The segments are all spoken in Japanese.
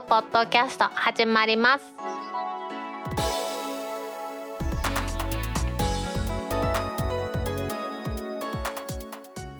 クポッドキャスト始まります。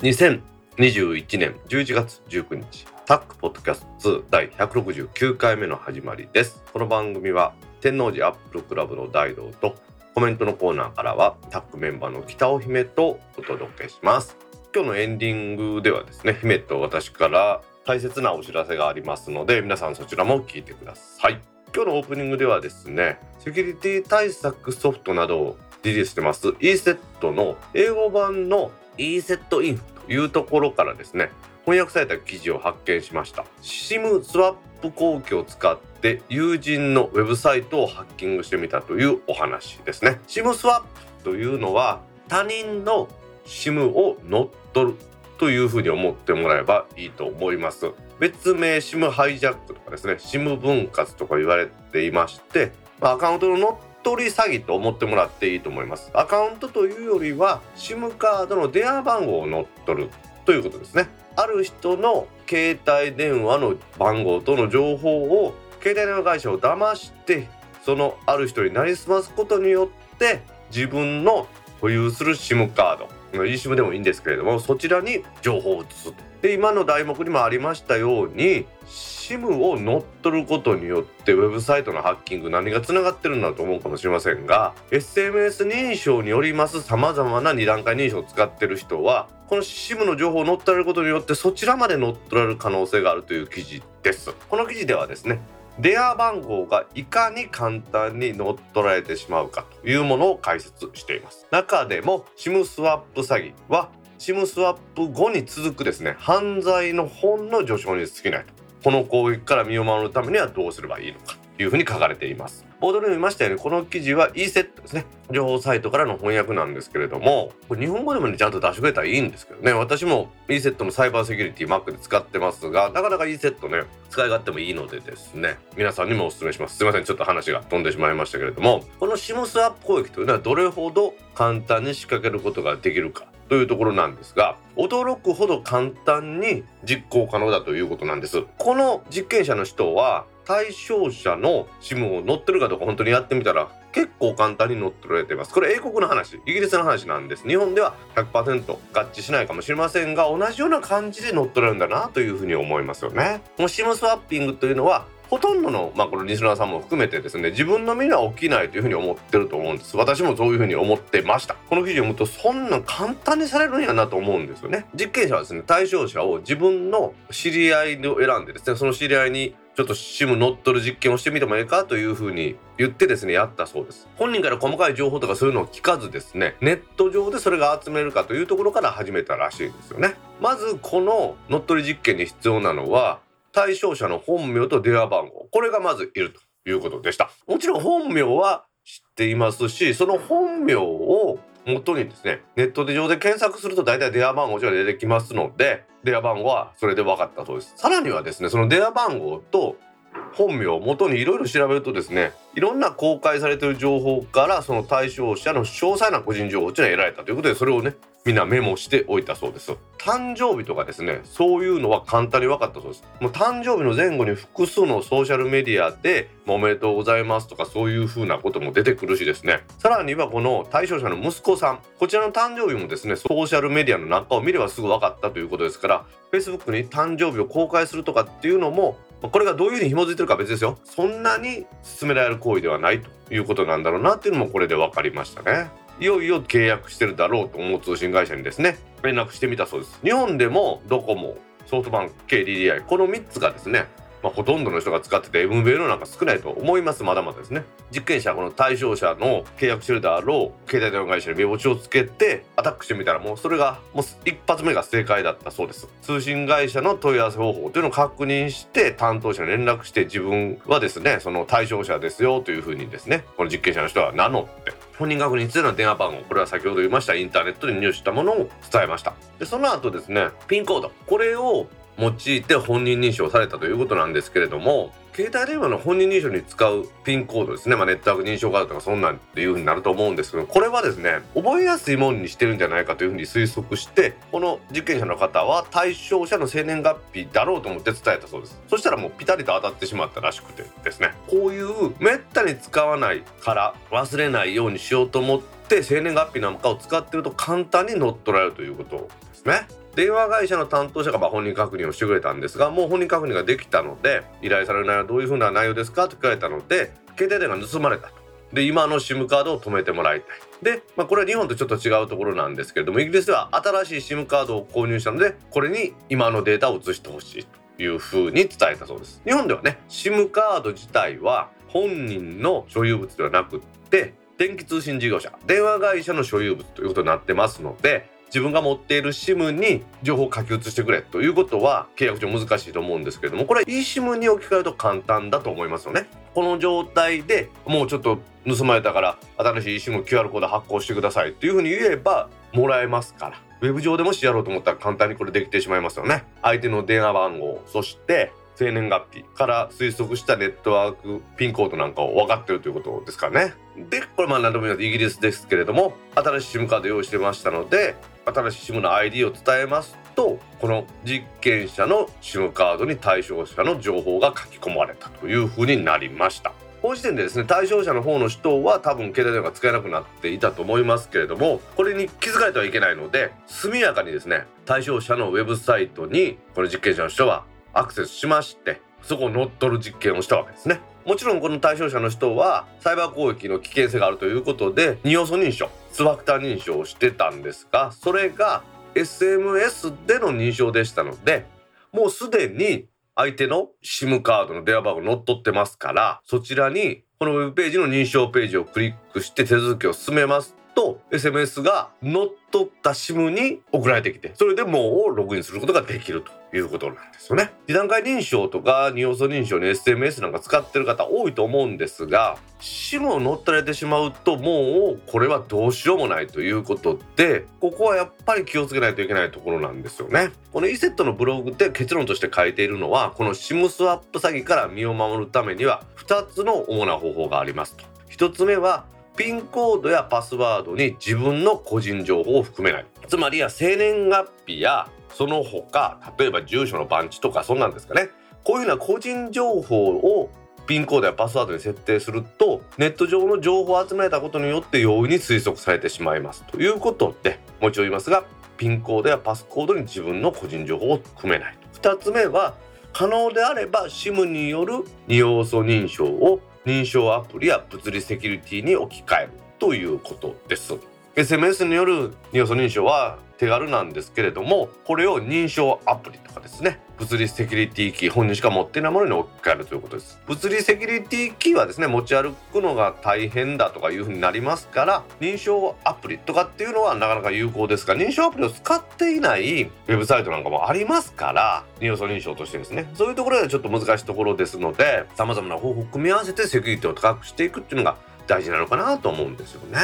2021年11月19日タックポッドキャスト2第169回目の始まりです。この番組は天王寺アップルクラブの大道とコメントのコーナーからはタックメンバーの北尾姫とお届けします。今日のエンディングではですね姫と私から大切なお知らせがありますので皆さんそちらも聞いてください。今日のオープニングではですねセキュリティ対策ソフトなどをリリースしてます ESET の英語版の ESET インというところからですね翻訳された記事を発見しました。SIM スワップ後期を使って友人のウェブサイトをハッキングしてみたというお話ですね。SIM スワップというのは他人の SIM を乗っ取るというふうに思ってもらえばいいと思います。別名 SIM ハイジャックとかですね。SIM 分割とか言われていましてアカウントの乗っ取り詐欺と思ってもらっていいと思います。アカウントというよりは SIM カードの電話番号を乗っ取るということですね。ある人の携帯電話の番号との情報を携帯電話会社を騙してそのある人になりすますことによって自分の保有する SIM カード。eSIM でもいいんですけれどもそちらに情報を移す。で今の題目にもありましたように SIM を乗っ取ることによってウェブサイトのハッキング何がつながってるんだと思うかもしれませんが SMS 認証によりますさまざまな2段階認証を使ってる人はこの SIM の情報を乗っ取られることによってそちらまで乗っ取られる可能性があるという記事です。この記事ではですね電話番号がいかに簡単に乗っ取られてしまうかというものを解説しています。中でも SIM スワップ詐欺は SIM スワップ後に続くですね犯罪の本の序章に過ぎないと。この攻撃から身を守るためにはどうすればいいのか。いうふうに書かれています。ボードにも言いましたようにこの記事は ESET ですね。情報サイトからの翻訳なんですけれどもこれ日本語でもねちゃんと出してくれたらいいんですけどね。私も ESET のサイバーセキュリティ Mac で使ってますがなかなか ESET ね使い勝手もいいのでですね。皆さんにもお勧めします。すいませんちょっと話が飛んでしまいましたけれどもこの SIM スワップ攻撃というのはどれほど簡単に仕掛けることができるかというところなんですが驚くほど簡単に実行可能だということなんです。この実験者の人は対象者の SIM を乗ってるかどうか本当にやってみたら結構簡単に乗っ取られています。これ英国の話イギリスの話なんです。日本では100%合致しないかもしれませんが同じような感じで乗っ取られるんだなというふうに思いますよね。この SIM スワッピングというのはほとんどの、まあ、このリスナーさんも含めてですね自分の身には起きないというふうに思ってると思うんです。私もそういうふうに思ってました。この記事を読むとそんな簡単にされるんやなと思うんですよね。実験者はですね対象者を自分の知り合いを選んでですねその知り合いにちょっと SIM 乗っ取る実験をしてみてもいいかというふうに言ってですねやったそうです。本人から細かい情報とかそういうのを聞かずですねネット上でそれが集めるかというところから始めたらしいんですよね。まずこの乗っ取り実験に必要なのは対象者の本名と電話番号。これがまずいるということでした。もちろん本名は知っていますしその本名を元にですねネットで上で検索すると大体電話番号が出てきますので電話番号はそれで分かったそうです。さらにはですねその電話番号と本名を元にいろいろ調べるとですねいろんな公開されている情報からその対象者の詳細な個人情報っていうのは得られたということでそれをねみんなメモしておいたそうです。誕生日とかですねそういうのは簡単に分かったそうです。もう誕生日の前後に複数のソーシャルメディアでおめでとうございますとかそういう風なことも出てくるしですね。さらにはこの対象者の息子さん。こちらの誕生日もですねソーシャルメディアの中を見ればすぐ分かったということですから Facebook に誕生日を公開するとかっていうのもこれがどういうふうに紐づいてるか別ですよ。そんなに勧められる行為ではないということなんだろうなっていうのもこれで分かりましたね。いよいよ契約してるだろうと思う通信会社にですね連絡してみたそうです。日本でもドコモソフトバンク KDDI この3つがですねまあ、ほとんどの人が使ってて MVL の中少ないと思います。まだまだですね。実験者はこの対象者の契約してるであろう携帯電話会社に目星をつけてアタックしてみたらもうそれがもう一発目が正解だったそうです。通信会社の問い合わせ方法というのを確認して担当者に連絡して自分はですねその対象者ですよというふうにですねこの実験者の人は名乗って本人確認についての電話番号これは先ほど言いましたインターネットで入手したものを伝えました。でその後ですねピンコード。これを用いて本人認証されたということなんですけれども携帯電話の本人認証に使うピンコードですね、まあ、ネットワーク認証カードとかそんなんっていう風になると思うんですけどこれはですね覚えやすいものにしてるんじゃないかという風に推測してこの実験者の方は対象者の生年月日だろうと思って伝えたそうです。そしたらもうピタリと当たってしまったらしくてですね。こういうめったに使わないから忘れないようにしようと思って生年月日なんかを使ってると簡単に乗っ取られるということですね。電話会社の担当者が本人確認をしてくれたんですがもう本人確認ができたので依頼される内容はどういうふうな内容ですかと聞かれたので携帯電話が盗まれたと。で今の SIM カードを止めてもらいたい。で、まあ、これは日本とちょっと違うところなんですけれどもイギリスでは新しい SIM カードを購入したのでこれに今のデータを移してほしいというふうに伝えたそうです。日本ではね SIM カード自体は本人の所有物ではなくって電気通信事業者電話会社の所有物ということになってますので自分が持っている SIM に情報を書き写してくれということは契約上難しいと思うんですけれどもこれ eSIM に置き換えると簡単だと思いますよね。この状態でもうちょっと盗まれたから新しい eSIMQR コード発行してくださいっていうふうに言えばもらえますから。ウェブ上でもしやろうと思ったら簡単にこれできてしまいますよね。相手の電話番号そして生年月日から推測したネットワークピンコードなんかを分かってるということですかね。でこれまあ何度も言いますイギリスですけれども新しい SIM カード用意してましたので新しい SIM の ID を伝えますとこの実験者の SIM カードに対象者の情報が書き込まれたというふうになりました。この時点でですね対象者の方の人は多分携帯電話が使えなくなっていたと思いますけれどもこれに気づかれてはいけないので速やかにですね対象者のウェブサイトにこの実験者の人はアクセスしましてそこを乗っ取る実験をしたわけですねもちろんこの対象者の人はサイバー攻撃の危険性があるということで二要素認証2ファクター認証をしてたんですがそれが SMS での認証でしたのでもうすでに相手の SIM カードの電話番号乗っ取ってますからそちらにこのウェブページの認証ページをクリックして手続きを進めます。と SMS が乗っ取った SIM に送られてきてそれでもうログインすることができるということなんですよね。二段階認証とか二要素認証に SMS なんか使ってる方多いと思うんですが SIM を乗っ取られてしまうともうこれはどうしようもないということでここはやっぱり気をつけないといけないところなんですよね。この e セットのブログで結論として書いているのはこの SIM スワップ詐欺から身を守るためには2つの主な方法がありますと。1つ目はピンコードやパスワードに自分の個人情報を含めない。つまりは生年月日やその他例えば住所の番地とかそんなんですかね。こういうような個人情報をピンコードやパスワードに設定するとネット上の情報を集めたことによって容易に推測されてしまいます。ということでもう一度言いますがピンコードやパスコードに自分の個人情報を含めない。2つ目は可能であれば SIM による二要素認証を認証アプリや物理セキュリティに置き換えるということです。SMS による二要素認証は手軽なんですけれどもこれを認証アプリとかですね物理セキュリティキー本人しか持ってないものに置き換えるということです。物理セキュリティキーはですね持ち歩くのが大変だとかいうふうになりますから認証アプリとかっていうのはなかなか有効ですが認証アプリを使っていないウェブサイトなんかもありますから二要素認証としてですね。そういうところではちょっと難しいところですので様々な方法を組み合わせてセキュリティを高くしていくっていうのが大事なのかなと思うんですよね。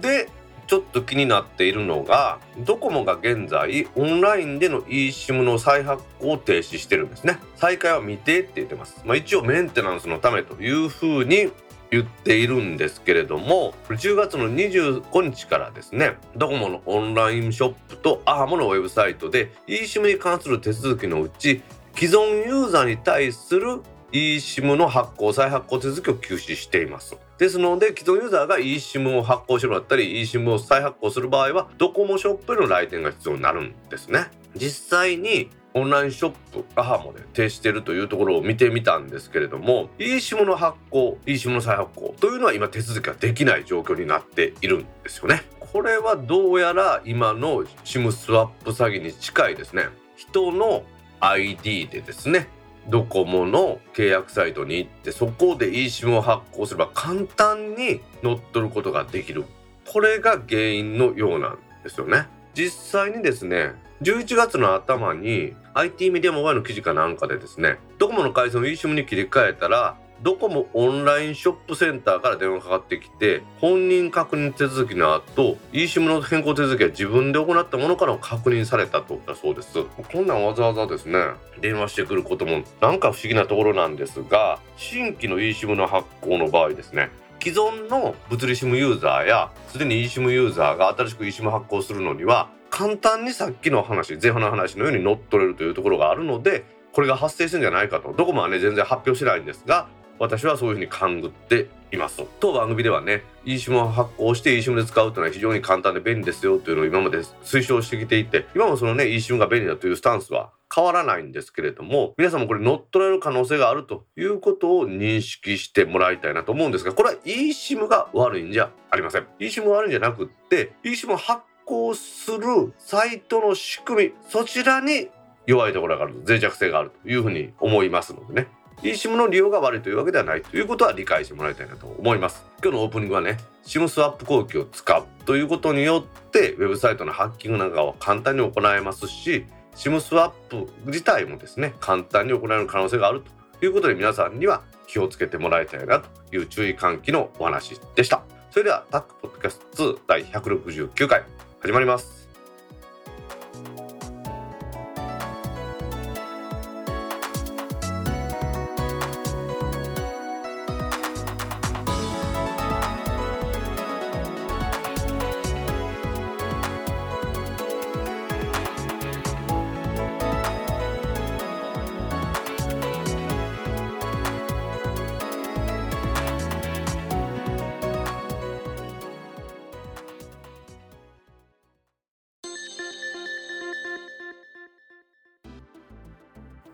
でちょっと気になっているのがドコモが現在オンラインでの eSIM の再発行を停止してるんですね。再開は未定って言ってます、まあ、一応メンテナンスのためというふうに言っているんですけれども10月の25日からですねドコモのオンラインショップとアハモのウェブサイトで eSIM に関する手続きのうち既存ユーザーに対する eSIM の発行再発行手続きを休止しています。ですので既存ユーザーが eSIM を発行しろだったり eSIM を再発行する場合はドコモショップへの来店が必要になるんですね。実際にオンラインショップアハモで停止しているというところを見てみたんですけれども eSIM の発行 eSIM の再発行というのは今手続きができない状況になっているんですよね。これはどうやら今の SIM スワップ詐欺に近いですね。人の ID でですねドコモの契約サイトに行ってそこで eSIM を発行すれば簡単に乗っ取ることができる。これが原因のようなんですよね。実際にですね11月の頭に IT メディアモバイルの記事かなんかでですねドコモの回線を eSIM に切り替えたらドコモオンラインショップセンターから電話かかってきて本人確認手続きの後 eSIM の変更手続きは自分で行ったものから確認されたとだそうです。こんなんわざわざですね。電話してくることもなんか不思議なところなんですが新規の eSIM の発行の場合ですね既存の物理 SIM ユーザーやすでに eSIM ユーザーが新しく eSIM 発行するのには簡単にさっきの話前半の話のように乗っ取れるというところがあるのでこれが発生してるんじゃないかと。どこもはね全然発表してないんですが私はそういうふうに勘ぐっています。当番組ではね eSIM を発行して eSIM で使うというのは非常に簡単で便利ですよというのを今まで推奨してきていて今もそのね eSIM が便利だというスタンスは変わらないんですけれども皆さんもこれ乗っ取られる可能性があるということを認識してもらいたいなと思うんですがこれは eSIM が悪いんじゃありません。eSIM が悪いんじゃなくって eSIM を発行するサイトの仕組みそちらに弱いところがある脆弱性があるというふうに思いますのでね。eSIM の利用が悪いというわけではないということは理解してもらいたいなと思います。今日のオープニングはね SIM スワップ攻撃を使うということによってウェブサイトのハッキングなんかは簡単に行えますし SIM スワップ自体もですね簡単に行える可能性があるということで皆さんには気をつけてもらいたいなという注意喚起のお話でした。それではタックポッドキャスト2第169回始まります。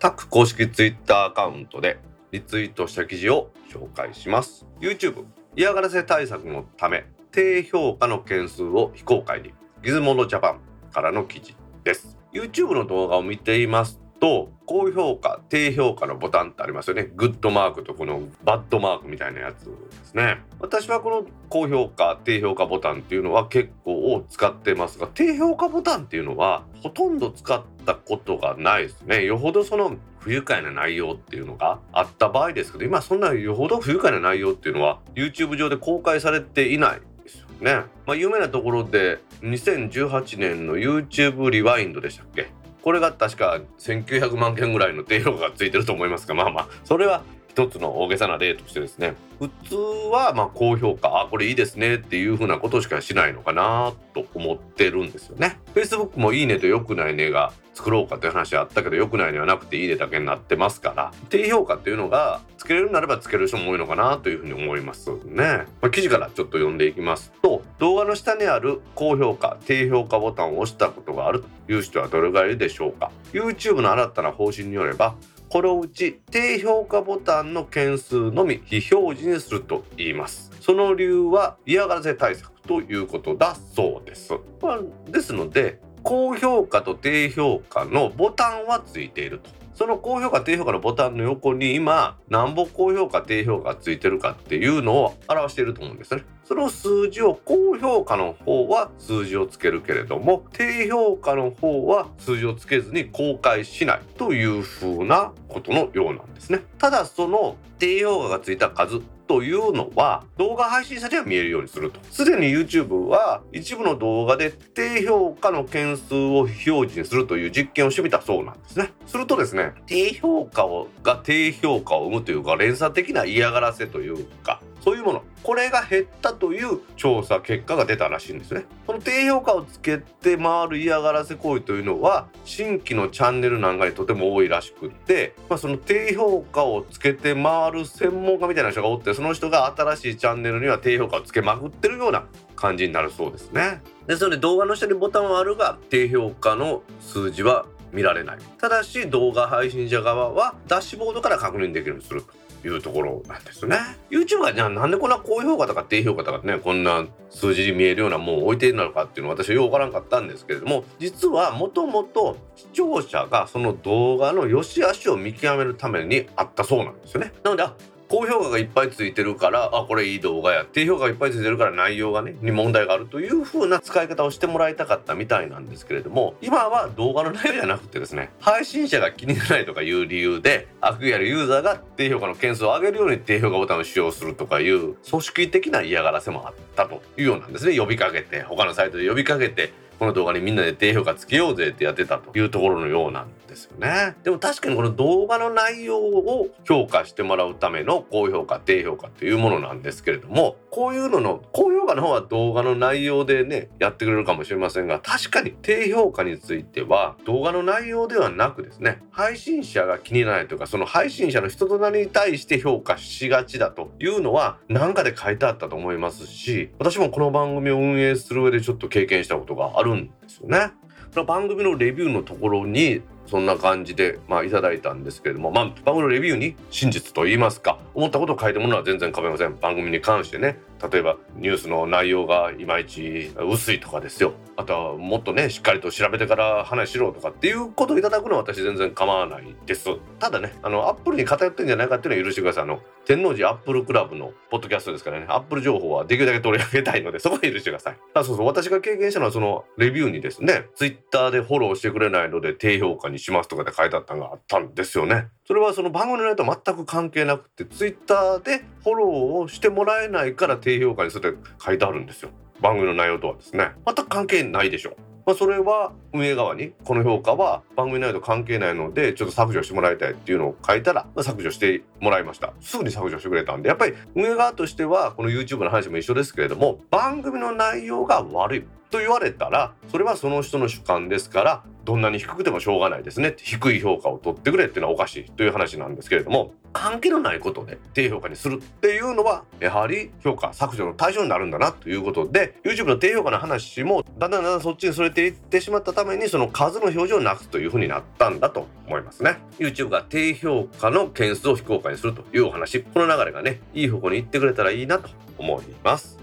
タック公式ツイッターアカウントでリツイートした記事を紹介します。YouTube 嫌がらせ対策のため低評価の件数を非公開に。ギズモノジャパンからの記事です。YouTube の動画を見ています。と高評価低評価のボタンってありますよね。グッドマークとこのバッドマークみたいなやつですね。私はこの高評価低評価ボタンっていうのは結構使ってますが低評価ボタンっていうのはほとんど使ったことがないですね。よほどその不愉快な内容っていうのがあった場合ですけど今そんなよほど不愉快な内容っていうのは YouTube 上で公開されていないですよね。まあ、有名なところで2018年の YouTube リワインドでしたっけ？これが確か1900万件ぐらいの低評価がついてると思いますがまあまあそれは一つの大げさな例としてですね普通はまあ高評価あこれいいですねっていうふうなことしかしないのかなと思ってるんですよね。Facebook もいいねと良くないねが作ろうかという話あったけど良くないねはなくていいねだけになってますから低評価っていうのがつけれるならばつける人も多いのかなというふうに思いますね、まあ、記事からちょっと読んでいきますと動画の下にある高評価低評価ボタンを押したことがあるという人はどれぐらいでしょうか。YouTube の新たな方針によればこのうち低評価ボタンの件数のみ非表示にすると言います。その理由は嫌がらせ対策ということだそうです、まあ、ですので高評価と低評価のボタンはついていると。その高評価低評価のボタンの横に今何ぼ高評価低評価ついてるかっていうのを表していると思うんですね。その数字を高評価の方は数字をつけるけれども低評価の方は数字をつけずに公開しないというふうなことのようなんですね。ただその低評価がついた数というのは動画配信者には見えるようにすると。すでに YouTube は一部の動画で低評価の件数を表示にするという実験をしてみたそうなんですね。するとですね低評価をが低評価を生むというか連鎖的な嫌がらせというかそういうもの。これが減ったという調査結果が出たらしいんですね。この低評価をつけて回る嫌がらせ行為というのは新規のチャンネルなんかにとても多いらしくって、まあ、その低評価をつけて回る専門家みたいな人がおってその人が新しいチャンネルには低評価をつけまくってるような感じになるそうですね。ですので動画の下にボタンはあるが低評価の数字は見られない。ただし動画配信者側はダッシュボードから確認できるようにする。というところなんですね。YouTube がじゃあなんでこんな高評価とか低評価とかねこんな数字に見えるようなもん置いてるのかっていうのは私はよくわからんかったんですけれども実はもともと視聴者がその動画の良し悪しを見極めるためにあったそうなんですよね。なので高評価がいっぱいついてるからあこれいい動画や低評価がいっぱいついてるから内容がねに問題があるという風な使い方をしてもらいたかったみたいなんですけれども今は動画の内容じゃなくてですね配信者が気にならないとかいう理由で悪意あるユーザーが低評価の件数を上げるように低評価ボタンを使用するとかいう組織的な嫌がらせもあったというようなんですね。呼びかけて他のサイトで呼びかけてこの動画にみんなで低評価つけようぜってやってたというところのようなんですよね。でも確かにこの動画の内容を評価してもらうための高評価低評価というものなんですけれどもこういうのの高評価の方は動画の内容でねやってくれるかもしれませんが確かに低評価については動画の内容ではなくですね配信者が気にならないというかその配信者の人となりに対して評価しがちだというのは何かで書いてあったと思いますし私もこの番組を運営する上でちょっと経験したことがあるんですよね。その番組のレビューのところにそんな感じで、まあ、いただいたんですけれども、まあ、番組のレビューに真実と言いますか思ったことを書いたものは全然構いません。番組に関してね例えばニュースの内容がいまいち薄いとかですよ。あとはもっとねしっかりと調べてから話しろとかっていうことをいただくのは私全然構わないです。ただねあのアップルに偏ってんじゃないかっていうのは許してください。あの天王寺アップルクラブのポッドキャストですからねアップル情報はできるだけ取り上げたいのでそこは許してください。あそうそう。私が経験したのはそのレビューにですねツイッターでフォローしてくれないので低評価にしますとかで書いてあったのがあったんですよね。それはその番組の内容と全く関係なくてツイッターでフォローをしてもらえないから低評価にするって書いてあるんですよ。番組の内容とはですね。全く関係ないでしょ。まあ、それは運営側にこの評価は番組内容と関係ないのでちょっと削除してもらいたいっていうのを書いたら、削除してもらいました。すぐに削除してくれたんでやっぱり運営側としてはこの YouTube の話も一緒ですけれども番組の内容が悪いと言われたらそれはその人の主観ですからどんなに低くてもしょうがないですね低い評価を取ってくれっていうのはおかしいという話なんですけれども関係のないことで低評価にするっていうのはやはり評価削除の対象になるんだなということで YouTube の低評価の話もだんだんだんだんそっちにそれていってしまったためにその数の表示をなくすというふうになったんだと思いますね。YouTube が低評価の件数を非公開にするというお話この流れがねいい方向に行ってくれたらいいなと思います。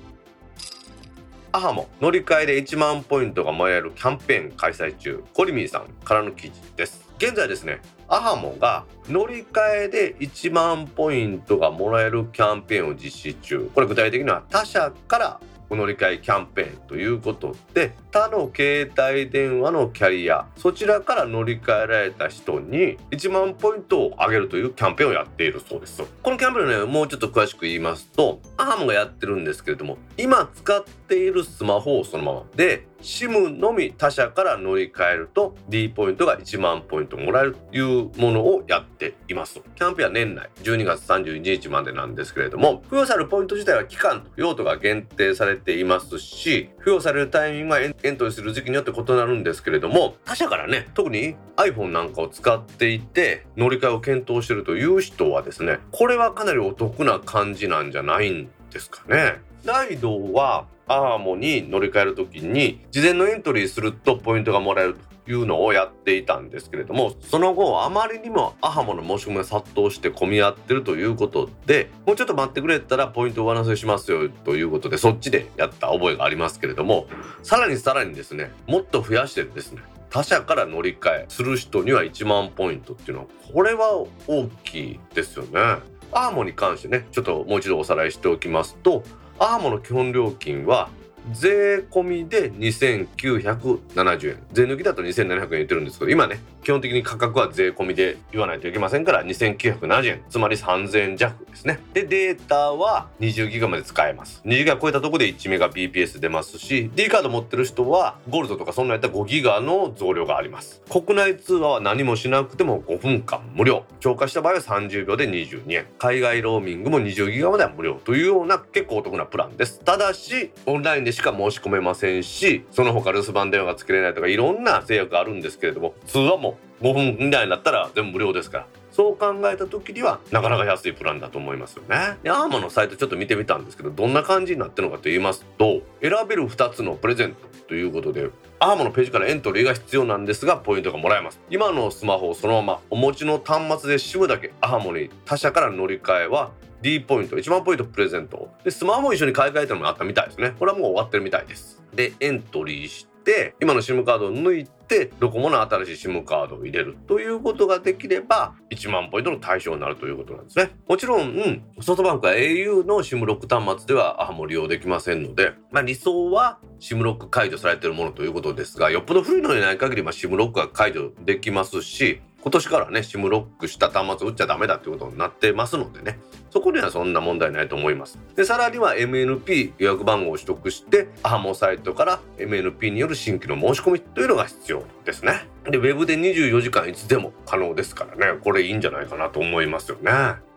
アハモ乗り換えで1万ポイントがもらえるキャンペーン開催中コリミーさんからの記事です。現在ですねアハモが乗り換えで1万ポイントがもらえるキャンペーンを実施中。これ具体的には他社からお乗り換えキャンペーンということで他の携帯電話のキャリアそちらから乗り換えられた人に1万ポイントをあげるというキャンペーンをやっているそうです。このキャンペーンねもうちょっと詳しく言いますとアハモがやってるんですけれども今使っているスマホをそのままで SIM のみ他社から乗り換えると D ポイントが1万ポイントもらえるというものをやっています。キャンペーンは年内12月31日までなんですけれども付与されるポイント自体は期間と用途が限定されていますし付与されるタイミングはエントリーする時期によって異なるんですけれども他社からね特に iPhone なんかを使っていて乗り換えを検討してるという人はですねこれはかなりお得な感じなんじゃないんですかね。ライドはアーモに乗り換える時に事前のエントリーするとポイントがもらえるというのをやっていたんですけれどもその後あまりにもアハモの申し込みが殺到して混み合ってるということでもうちょっと待ってくれたらポイントを上乗せしますよということでそっちでやった覚えがありますけれどもさらにさらにですねもっと増やしてですね他社から乗り換えする人には1万ポイントっていうのはこれは大きいですよね。アーモに関してねちょっともう一度おさらいしておきますとアーモの基本料金は税込みで2970円。税抜きだと2700円言ってるんですけど今ね基本的に価格は税込みで言わないといけませんから2970円つまり3000円弱ですね。でデータは20ギガまで使えます。20ギガ超えたとこで1メガ BPS 出ますし D カード持ってる人はゴールドとかそんなやったら5ギガの増量があります。国内通話は何もしなくても5分間無料。超過した場合は30秒で22円。海外ローミングも20ギガまでは無料というような結構お得なプランです。ただしオンラインでしか申し込めませんしその他留守番電話がつけれないとかいろんな制約があるんですけれども通話も5分以内になったら全部無料ですから。そう考えた時にはなかなか安いプランだと思いますよね。でアーマのサイトちょっと見てみたんですけどどんな感じになってるのかと言いますと選べる2つのプレゼントということでアーマのページからエントリーが必要なんですがポイントがもらえます。今のスマホをそのままお持ちの端末で SIM だけアーモに他社から乗り換えは D ポイント1万ポイントプレゼント。でスマホも一緒に買い替えたのもあったみたいですね。これはもう終わってるみたいです。でエントリーしてて今の SIM カードを抜いてドコモの新しい SIM カードを入れるということができれば1万ポイントの対象になるということなんですね。もちろん、うん、ソフトバンクは au の SIM ロック端末ではあもう利用できませんので、まあ、理想は SIM ロック解除されているものということですがよっぽど古いのでない限り、まあ、SIM ロックが解除できますし今年からね SIM ロックした端末売っちゃダメだってことになってますのでね。そこにはそんな問題ないと思います。でさらには MNP 予約番号を取得してアハモサイトから MNP による新規の申し込みというのが必要ですね。でウェブで24時間いつでも可能ですからね。これいいんじゃないかなと思いますよね。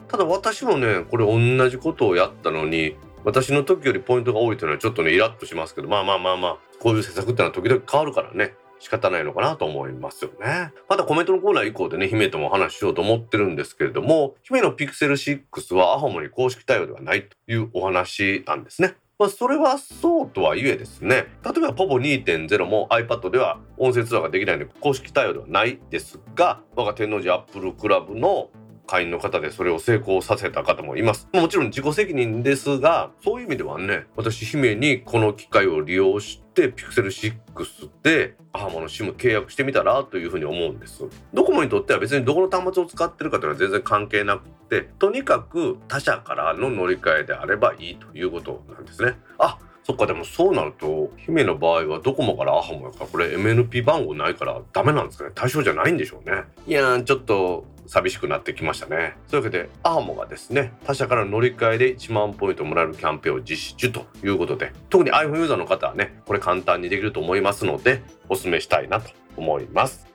ただ私もねこれ同じことをやったのに私の時よりポイントが多いというのはちょっとねイラッとしますけどまあまあまあまあこういう施策ってのは時々変わるからね。仕方ないのかなと思いますよね。またコメントのコーナー以降でね、姫ともお話ししようと思ってるんですけれども、姫の Pixel 6はアホモに公式対応ではないというお話なんですね。まあ、それはそうとはいえですね、例えば POVO2.0 も iPad では音声通話ができないので公式対応ではないですが、我が天王寺アップルクラブの会員の方でそれを成功させた方もいます。もちろん自己責任ですが、そういう意味ではね、私姫にこの機会を利用して Pixel 6でアハモの SIM 契約してみたらというふうに思うんです。ドコモにとっては別にどこの端末を使ってるかというのは全然関係なくて、とにかく他社からの乗り換えであればいいということなんですね。あそっかでもそうなると姫の場合はドコモからアハモやからこれ MNP 番号ないからダメなんですかね対象じゃないんでしょうねいやちょっと寂しくなってきましたね。というわけで、アーモがですね、他社からの乗り換えで1万ポイントもらえるキャンペーンを実施中ということで、特に iPhone ユーザーの方はね、これ簡単にできると思いますので、お勧めしたいなと思います。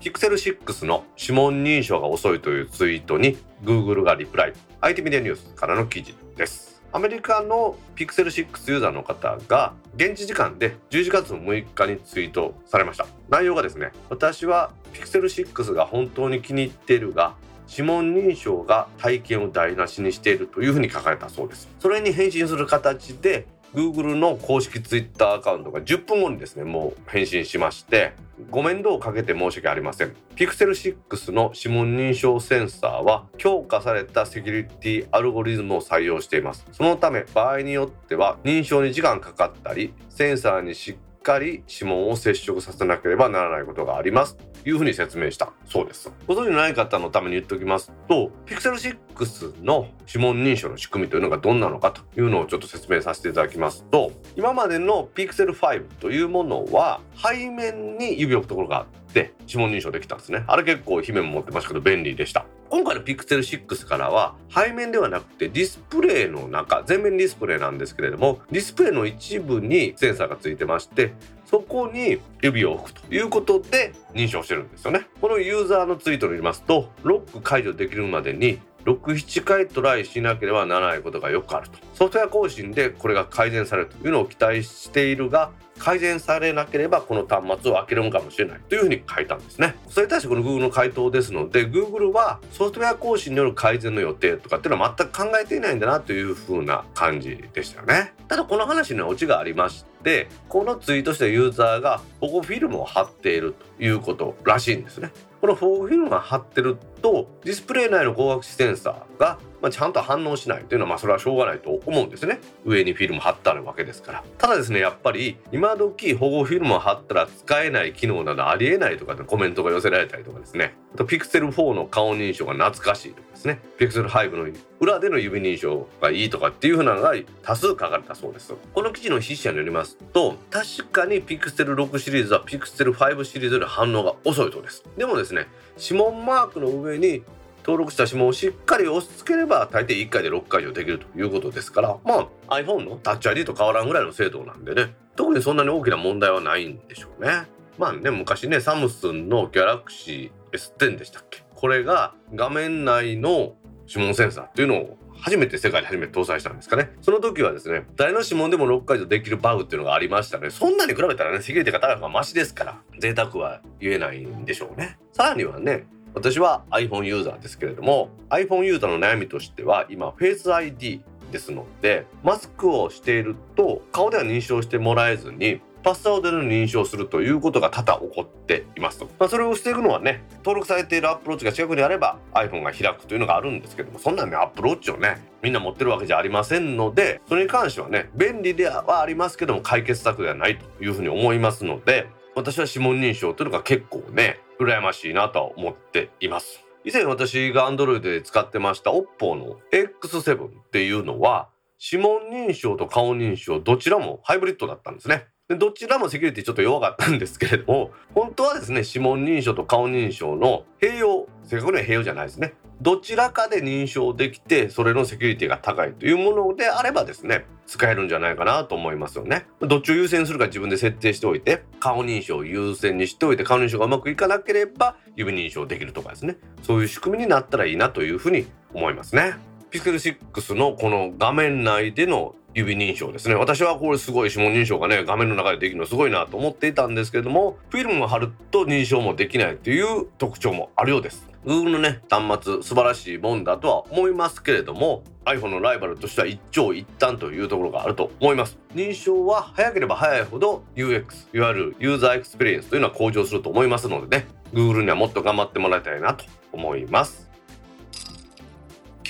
Pixel 6の指紋認証が遅いというツイートに Google がリプライ。IT メディアニュースからの記事です。アメリカの Pixel 6ユーザーの方が現地時間で11月6日にツイートされました。内容がですね私は Pixel 6が本当に気に入っているが指紋認証が体験を台無しにしているというふうに書かれたそうです。それに返信する形で Google の公式 Twitter アカウントが10分後にですねもう返信しましてご面倒をかけて申し訳ありません。Pixel 6の指紋認証センサーは強化されたセキュリティアルゴリズムを採用しています。そのため場合によっては認証に時間かかったりセンサーにしっかり指紋を接触させなければならないことがありますというふうに説明したそうです。ご存知のない方のために言っておきますと Pixel 6の指紋認証の仕組みというのがどんなのかというのをちょっと説明させていただきますと今までの Pixel 5というものは背面に指を置くところがあってで指紋認証できたんですね。あれ結構姫も持ってましたけど便利でした。今回の Pixel 6からは背面ではなくてディスプレイの中全面ディスプレイなんですけれどもディスプレイの一部にセンサーがついてましてそこに指を置くということで認証してるんですよね。このユーザーのツイートによりますとロック解除できるまでに67回トライしなければならないことがよくあると。ソフトウェア更新でこれが改善されるというのを期待しているが改善されなければこの端末を開けるのかもしれないというふうに書いたんですね。それに対してこの Google の回答ですので Google はソフトウェア更新による改善の予定とかっていうのは全く考えていないんだなというふうな感じでしたよね。ただこの話にはオチがありましてこのツイートしたユーザーが保護フィルムを貼っているということらしいんですね。この保護フィルムが貼ってるとディスプレイ内の光学センサーがまあ、ちゃんと反応しないというのはまあそれはしょうがないと思うんですね。上にフィルム貼ってあるわけですから。ただですねやっぱり今時保護フィルムを貼ったら使えない機能などありえないとかでコメントが寄せられたりとかですね。あとピクセル4の顔認証が懐かしいとかですね。ピクセル5の裏での指認証がいいとかっていうふうなのが多数書かれたそうです。この記事の筆者によりますと確かにピクセル6シリーズはピクセル5シリーズより反応が遅いそうです。でもですね指紋マークの上上に登録した指紋をしっかり押し付ければ大抵1回で6解除できるということですからまあ iPhone のタッチ ID と変わらんぐらいの精度なんでね。特にそんなに大きな問題はないんでしょうね。まあね昔ねサムスンの Galaxy S10 でしたっけ？これが画面内の指紋センサーっていうのを初めて世界で初めて搭載したんですかね。その時はですね誰の指紋でも6解除できるバグっていうのがありましたね。そんなに比べたらねセキュリティが高いのがマシですから贅沢は言えないんでしょうね。さらにはね私は iPhone ユーザーですけれども iPhone ユーザーの悩みとしては今 Face ID ですのでマスクをしていると顔では認証してもらえずにパスワードでの認証するということが多々起こっていますと、まあ、それをしていくのはね登録されているアップローチが近くにあれば iPhone が開くというのがあるんですけどもそんなねアップローチをねみんな持ってるわけじゃありませんのでそれに関してはね便利ではありますけども解決策ではないというふうに思いますので私は指紋認証というのが結構ね羨ましいなとは思っています。以前私が Android で使ってました OPPO の X7 っていうのは指紋認証と顔認証どちらもハイブリッドだったんですね。でどちらもセキュリティちょっと弱かったんですけれども本当はですね指紋認証と顔認証の併用正確には併用じゃないですね。どちらかで認証できてそれのセキュリティが高いというものであればですね使えるんじゃないかなと思いますよね。どっちを優先するか自分で設定しておいて顔認証を優先にしておいて顔認証がうまくいかなければ指認証できるとかですね。そういう仕組みになったらいいなというふうに思いますね。ピクセル6のこの画面内での指認証ですね。私はこれすごい指紋認証がね画面の中でできるのすごいなと思っていたんですけれどもフィルムを貼ると認証もできないという特徴もあるようです。Google のね端末素晴らしいもんだとは思いますけれども iPhone のライバルとしては一長一短というところがあると思います。認証は早ければ早いほど UX いわゆるユーザーエクスペリエンスというのは向上すると思いますのでね Google にはもっと頑張ってもらいたいなと思います。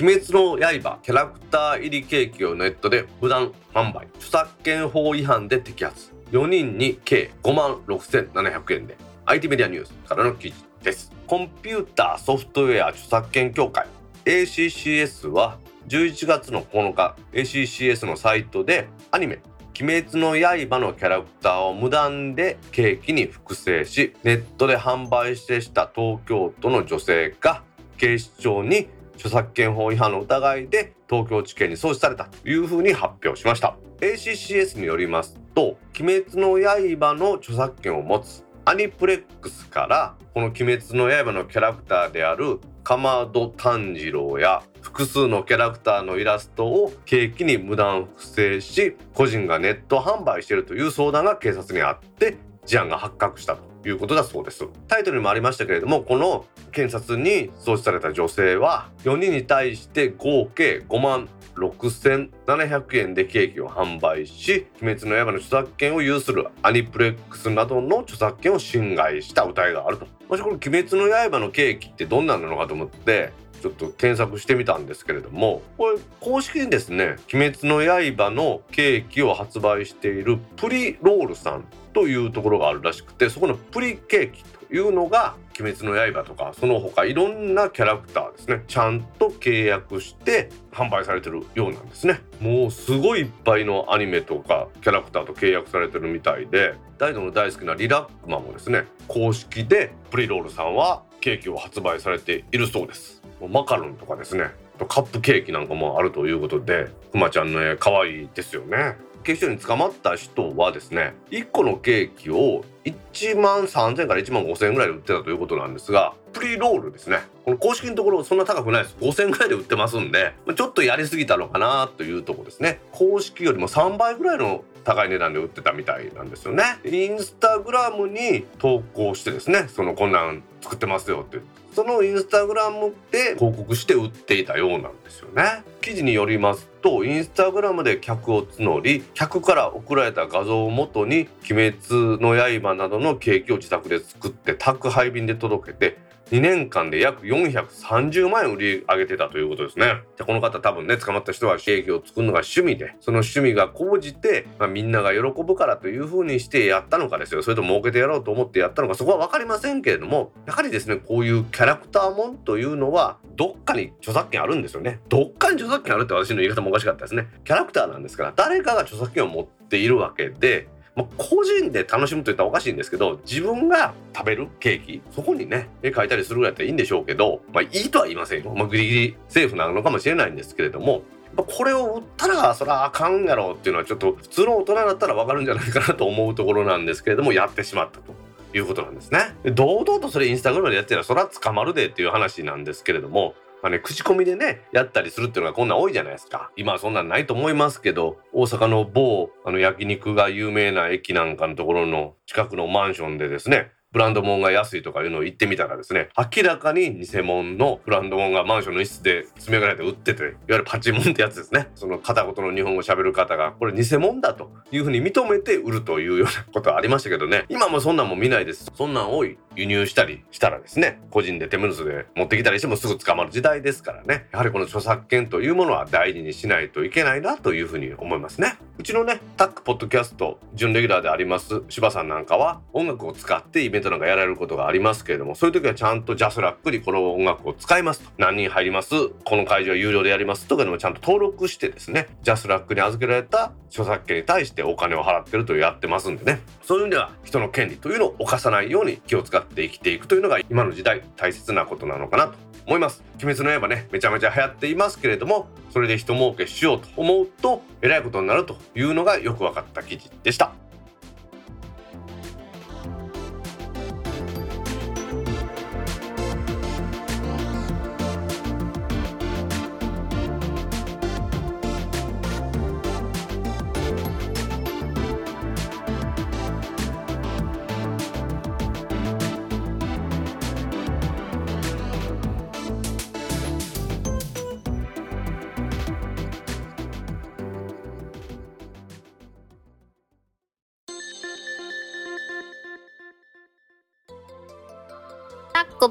鬼滅の刃キャラクター入りケーキをネットで無断販売著作権法違反で摘発。4人に計5万6700円で。IT メディアニュースからの記事です。コンピューターソフトウェア著作権協会。ACCS は11月の9日。ACCS のサイトでアニメ「鬼滅の刃」のキャラクターを無断でケーキに複製しネットで販売してした東京都の女性が警視庁に著作権法違反の疑いで東京地検に送致されたというふうに発表しました。ACCS によりますと「鬼滅の刃」の著作権を持つアニプレックスからこの「鬼滅の刃」のキャラクターであるかまど炭治郎や複数のキャラクターのイラストをケーキに無断複製し個人がネット販売しているという相談が警察にあって事案が発覚したと。いうことだそうです。タイトルにもありましたけれどもこの検察に送致された女性は4人に対して合計5万6700円でケーキを販売し「鬼滅の刃」の著作権を有するアニプレックスなどの著作権を侵害した疑いがあると。私この「鬼滅の刃」のケーキってどんなのかと思ってちょっと検索してみたんですけれどもこれ公式にですね「鬼滅の刃」のケーキを発売しているプリロールさんというところがあるらしくてそこのプリケーキというのが「鬼滅の刃」とかその他いろんなキャラクターですねちゃんと契約して販売されてるようなんですね。もうすごいいっぱいのアニメとかキャラクターと契約されてるみたいで大の大好きなリラックマもですね公式でプリロールさんはケーキを発売されているそうです。マカロンとかですね。カップケーキなんかもあるということでくまちゃんの絵可愛いですよね。警視庁に捕まった人はですね1個のケーキを1万3000から1万5000円ぐらいで売ってたということなんですがプリロールですね。この公式のところそんな高くないです。5000円ぐらいで売ってますんでちょっとやりすぎたのかなというとこですね。公式よりも3倍ぐらいの高い値段で売ってたみたいなんですよね。インスタグラムに投稿してですねそのこんなん作ってますよってそのインスタグラムで広告して売っていたようなんですよね。記事によりますとインスタグラムで客を募り客から送られた画像をもとに「鬼滅の刃」などのケーキを自宅で作って宅配便で届けて2年間で約430万円売り上げてたということですね。でこの方多分ね捕まった人はケーキを作るのが趣味でその趣味が高じて、まあ、みんなが喜ぶからというふうにしてやったのかですよそれとも儲けてやろうと思ってやったのかそこは分かりませんけれどもやはりですねこういうキャラクターもんというのはどっかに著作権あるんですよね。どっかに著作権あるって私の言い方もおかしかったですね。キャラクターなんですから誰かが著作権を持っているわけでまあ、個人で楽しむと言ったらおかしいんですけど自分が食べるケーキそこにね絵描いたりするぐらいだったらいいんでしょうけど、まあ、いいとは言いませんよ、まあ、ギリギリセーフなのかもしれないんですけれどもこれを売ったらそらあかんやろっていうのはちょっと普通の大人だったら分かるんじゃないかなと思うところなんですけれどもやってしまったと。いうことなんですね。堂々とそれインスタグラムでやってたらそら捕まるでっていう話なんですけれどもまあね、口コミでねやったりするっていうのがこんなん多いじゃないですか。今はそんなんないと思いますけど大阪の某あの焼肉が有名な駅なんかのところの近くのマンションでですねブランド物が安いとかいうのを言ってみたらですね明らかに偽物のブランド物がマンションの一室で詰め替えて売ってていわゆるパチモンってやつですね。その片言の日本語を喋る方がこれ偽物だというふうに認めて売るというようなことはありましたけどね。今もそんなんも見ないです。そんなんを輸入したりしたらですね個人で手無ずで持ってきたりしてもすぐ捕まる時代ですからね。やはりこの著作権というものは大事にしないといけないなというふうに思いますね。うちのねタックポッドキャスト準レギュラーであります柴さんなんかは音楽を使ってイベントなんかやられることがありますけれどもそういう時はちゃんとジャスラックにこの音楽を使いますと。何人入ります？この会場有料でやります？とかでもちゃんと登録してですねジャスラックに預けられた著作権に対してお金を払ってるとやってますんでね。そういう意味では人の権利というのを犯さないように気を使って生きていくというのが今の時代大切なことなのかなと思います。鬼滅の刃ねめちゃめちゃ流行っていますけれどもそれで人儲けしようと思うとえらいことになるというのがよく分かった記事でした。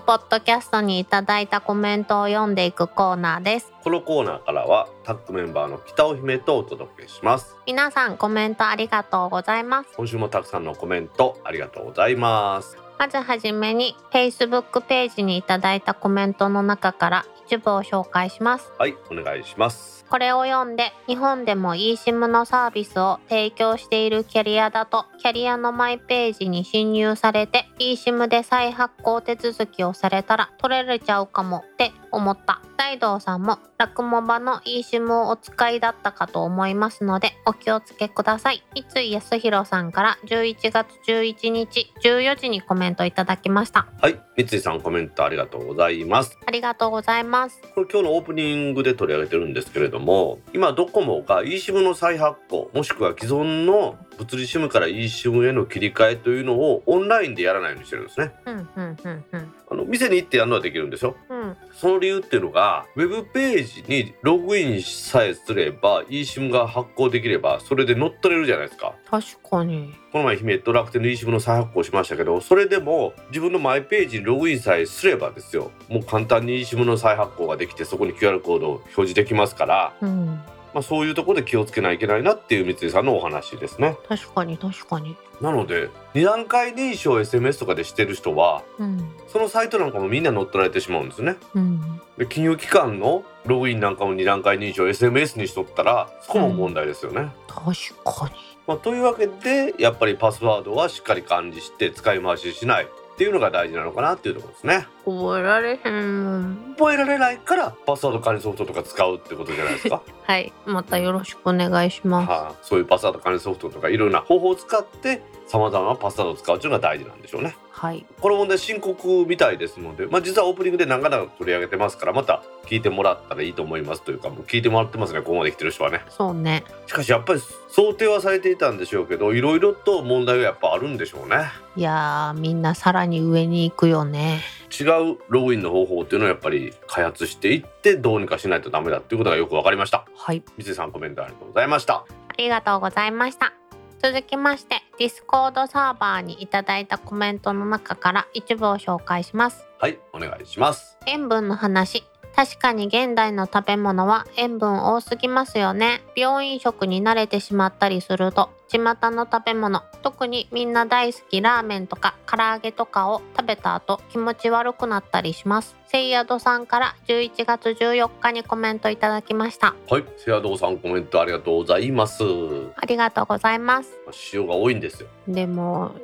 ポッドキャストにいただいたコメントを読んでいくコーナーです。このコーナーからはタックメンバーの北尾姫とお届けします。皆さんコメントありがとうございます。今週もたくさんのコメントありがとうございます。まずはじめに Facebook ページにいただいたコメントの中から一部を紹介します。はいお願いします。これを読んで日本でも eSIM のサービスを提供しているキャリアだとキャリアのマイページに侵入されて eSIM で再発行手続きをされたら取れれちゃうかもって思った大道さんもラクモバの eSIM をお使いだったかと思いますのでお気をつけください。三井康弘さんから11月11日14時にコメントいただきました。はい。三井さんコメントありがとうございます。ありがとうございます。これ今日のオープニングで取り上げてるんですけれども今ドコモが eSIM の再発行もしくは既存の物理 SIM から eSIM への切り替えというのをオンラインでやらないようにしてるんですね。うんうんうんうん。あの店に行ってやるのはできるんですよ。うんその理由っていうのがウェブページにログインさえすれば eSIM が発行できればそれで乗っ取れるじゃないですか。確かに。この前姫と楽天の eSIM の再発行しましたけどそれでも自分のマイページにログインさえすればですよ。もう簡単に eSIM の再発行ができてそこに QR コードを表示できますから、うんまあ、そういうところで気をつけないといけないなっていう三井さんのお話ですね。確かに確かに。なので二段階認証 SMS とかでしてる人はうん。そのサイトなんかもみんな乗っ取られてしまうんですね。うん。で金融機関のログインなんかも二段階認証 SMS にしとったらそこも問題ですよね、確かに。まあ、というわけでやっぱりパスワードはしっかり管理して使い回ししないっていうのが大事なのかなっていうところですね。覚えられへん覚えられないからパスワード管理ソフトとか使うってことじゃないですか？はい。またよろしくお願いします。はあ、そういうパスワード管理ソフトとかいろんな方法を使ってさまざまなパスワードを使うっていうのが大事なんでしょうねはい。この問題深刻みたいですので、まあ、実はオープニングで長々取り上げてますからまた聞いてもらったらいいと思いますというかもう聞いてもらってますねここまで来てる人はね。そうね。しかしやっぱり想定はされていたんでしょうけどいろいろと問題がやっぱあるんでしょうね。いやーみんなさらに上に行くよね。違うログインの方法っていうのをやっぱり開発していってどうにかしないとダメだっていうことがよく分かりました。はい。三井さんコメントありがとうございました。ありがとうございました続きましてディスコードサーバーにいただいたコメントの中から一部を紹介します。はいお願いします。塩分の話確かに現代の食べ物は塩分多すぎますよね。病院食に慣れてしまったりすると巷の食べ物特にみんな大好きラーメンとか唐揚げとかを食べた後気持ち悪くなったりします。せいやどさんから11月14日にコメントいただきました。はいせやどうさんコメントありがとうございます。ありがとうございます。塩が多いんですよ。でも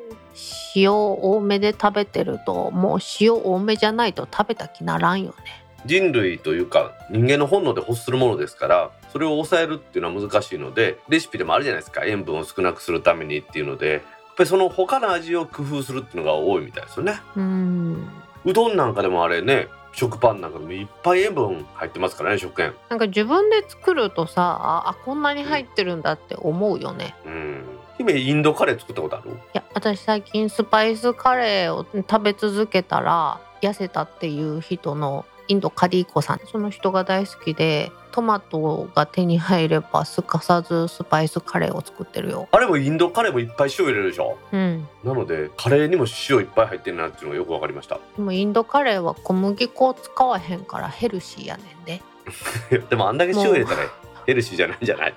塩多めで食べてるともう塩多めじゃないと食べた気ならんよね人類というか人間の本能で欲するものですからそれを抑えるっていうのは難しいのでレシピでもあるじゃないですか。塩分を少なくするためにっていうので。やっぱりその他の味を工夫するっていうのが多いみたいですよね。うーん。うどんなんかでもあれね食パンなんかでもいっぱい塩分入ってますからね食塩。なんか自分で作るとさあこんなに入ってるんだって思うよね。うん。姫インドカレー作ったことある？いや私最近スパイスカレーを食べ続けたら痩せたっていう人のインドカリーコさんその人が大好きでトマトが手に入ればすかさずスパイスカレーを作ってるよ。あれもインドカレーもいっぱい塩入れるでしょ。うん。なのでカレーにも塩いっぱい入ってるなっていうのがよくわかりました。でもインドカレーは小麦粉を使わへんからヘルシーやねんで。でもあんだけ塩入れたらヘルシーじゃないんじゃない？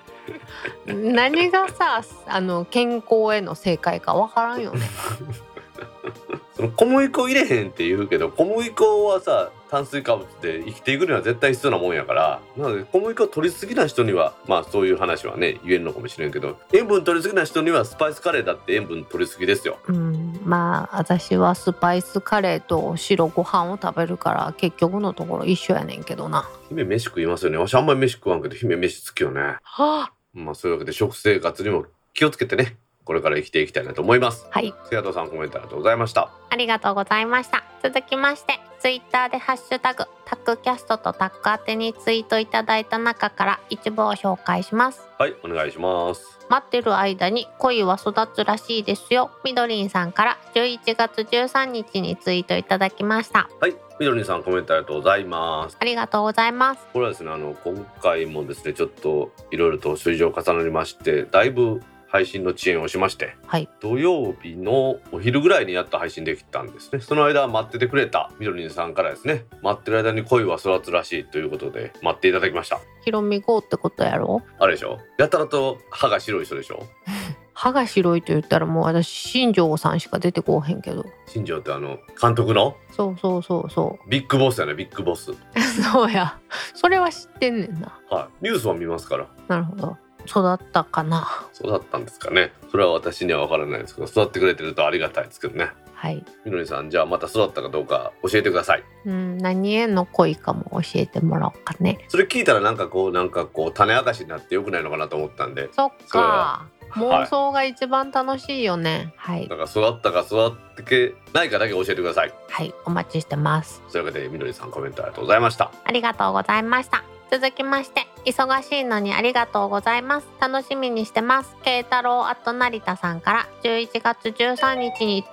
何がさあの健康への正解かわからんよね その小麦粉入れへんって言うけど小麦粉はさ炭水化物で生きていくには絶対必要なもんやからなので小麦粉取りすぎな人にはまあそういう話はね言えるのかもしれんけど塩分取りすぎな人にはスパイスカレーだって塩分取りすぎですよ。うん。まあ私はスパイスカレーと白ご飯を食べるから結局のところ一緒やねんけどな。姫飯食いますよね。わしあんまり飯食わんけど姫飯好きよね。はあ。まあそういうわけで食生活にも気をつけてねこれから生きていきたいなと思いますはい瀬戸さんコメントありがとうございましたありがとうございました。続きまして、ツイッターでハッシュタグ、タックキャストとタック宛てにツイートいただいた中から一部を紹介します。はいお願いします待ってる間に恋は育つらしいですよ。みどりんさんから11月13日にツイートいただきました。はいみどりんさんコメントありがとうございますありがとうございます。これはですねあの今回もですねちょっといろいろと諸事情重なりましてだいぶ配信の遅延をしましてはい。土曜日のお昼ぐらいにやっと配信できたんですねその間待っててくれたみどりんさんからですね待ってる間に恋は育つらしいということで待っていただきましたひろみ号ってことやろ？あれでしょ？やたらと歯が白い人でしょ？歯が白いと言ったらもう私新庄さんしか出てこうへんけど。新庄ってあの監督の？そうそうそうそビッグボスやねビッグボスう。そうや。それは知ってんねんな。はいニュースは見ますからなるほど。育ったかな。そうだったんですかねそれは私には分からないですけど育ってくれてるとありがたいですけどねはい。みのりさんじゃあまた育ったかどうか教えてくださいうん、何への恋かも教えてもらおうかね。それ聞いたらなんかこうなんかこう種明かしになってよくないのかなと思ったんでそっか。妄想が一番楽しいよね。はい。だから育ったか育ってけないかだけ教えてくださいはい。お待ちしてます。というわけでみのりさんコメントありがとうございましたありがとうございました。続きまして、忙しいのにありがとうございます。楽しみにしてます。慶太郎あと成田さんから11月13日に、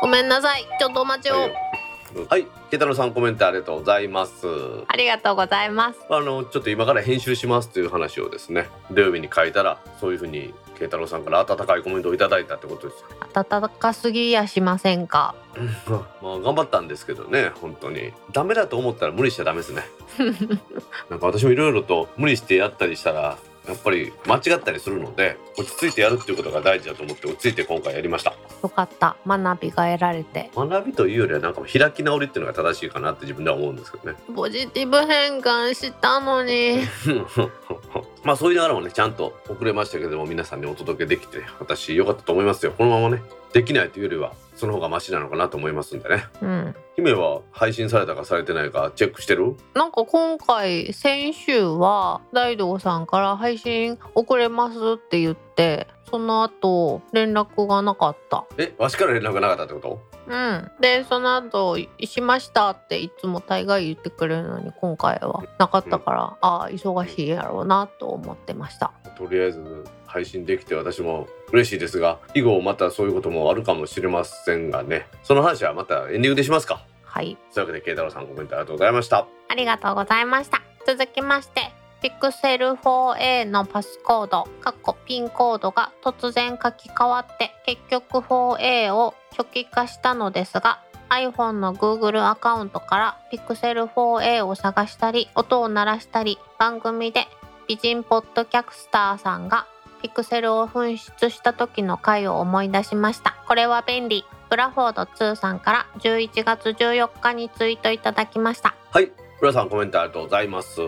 ごめんなさい。ちょっとお待ちを。はい。ケ太郎さんコメントありがとうございます。ありがとうございます。あのちょっと今から編集しますという話をですね土曜日に書いたらそういうふうに慶太郎さんから温かいコメントをいただいたってことですよ。暖かすぎやしませんか？まあ頑張ったんですけどね本当に。ダメだと思ったら無理しちゃダメですね。なんか私もいろいろと無理してやったりしたらやっぱり間違ったりするので落ち着いてやるっていうことが大事だと思って落ち着いて今回やりましたよかった。学びが得られて。学びというよりはなんか開き直りっていうのが正しいかなって自分では思うんですけどねポジティブ変換したのに。まあそう言いながらもねちゃんと遅れましたけども皆さんにお届けできて私良かったと思いますよこのままねできないというよりはその方がマシなのかなと思いますんでねうん。姫は配信されたかされてないかチェックしてる？なんか今回先週は大道さんから配信遅れますって言ってその後連絡がなかった。えわしから連絡がなかったってこと？うん、でその後しましたっていつも大概言ってくれるのに今回はなかったから、ああ忙しいやろうなと思ってました。とりあえず配信できて私も嬉しいですが以後またそういうこともあるかもしれませんがね。その話はまたエンディングでしますか。はい。というわけで慶太郎さんコメントありがとうございました。ありがとうございました。続きまして、Pixel 4a のパスコード、かっこピンコードが突然書き換わって、結局 4a を初期化したのですが、iPhone の Google アカウントから Pixel 4a を探したり、音を鳴らしたり、番組で美人ポッドキャスターさんがピクセルを紛失した時の回を思い出しました。これは便利。ブラフォード2さんから11月14日にツイートいただきました。はい浦さんコメントありがとうございます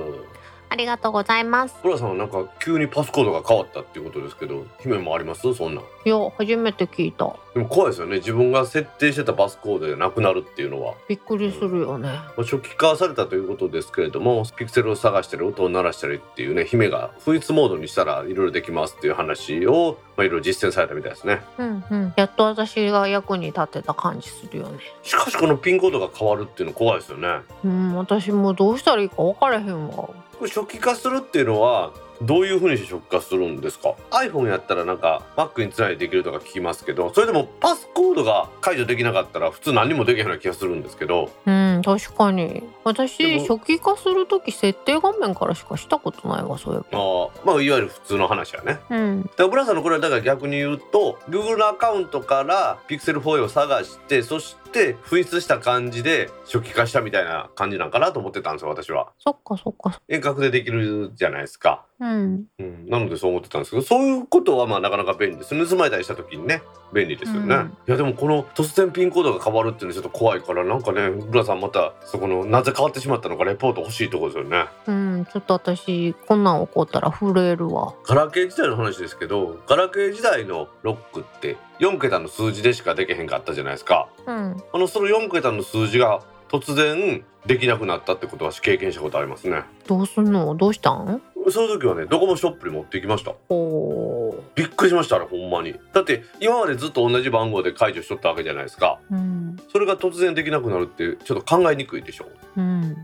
ありがとうございます。浦さんはなんか急にパスコードが変わったっていうことですけど姫もあります？そんなんいや、初めて聞いた。でも怖いですよね自分が設定してたパスコードでなくなるっていうのはびっくりするよね。まあ初期化されたということですけれどもピクセルを探したり音を鳴らしたりっていうね姫が不一モードにしたらいろいろできますっていう話をまあいろいろ実践されたみたいですねうんうん。やっと私が役に立ってた感じするよね。しかしこのピンコードが変わるっていうの怖いですよねうん、私もうどうしたらいいか分からへんわ。初期化するっていうのはどういう風にして触発するんですか？iPhone やったらなんか Mac につないでできるとか聞きますけどそれでもパスコードが解除できなかったら普通何もできへんような気がするんですけど。うん確かに。私初期化する時設定画面からしかしたことないわそういえあばーまあいわゆる普通の話やね。うん。だからブラさんのこれはだから逆に言うと Google のアカウントから Pixel4a を探してそして紛失した感じで初期化したみたいな感じなんかなと思ってたんですよ私は。そっかそっか。遠隔でできるじゃないですか。うん。うん、なのでそう思ってたんですけどそういうことはまあなかなか便利です。盗まれたりした時にね便利ですよね、うん。いやでもこの突然ピンコードが変わるっていうのはちょっと怖いからなんかねブラさんまたそこのなぜ変わってしまったのかレポート欲しいところですよね。うん。ちょっと私こんなん起こったら震えるわ。ガラケー時代の話ですけどガラケー時代のロックって4桁の数字でしかできへんかったじゃないですか。うん。あのその4桁の数字が突然できなくなったってことは経験したことありますね。どうすんの？どうしたん？その時はねドコモショップに持って行きました。おー。びっくりしましたねほんまに。だって今までずっと同じ番号で解除しとったわけじゃないですか。うん。それが突然できなくなるってちょっと考えにくいでしょ。うん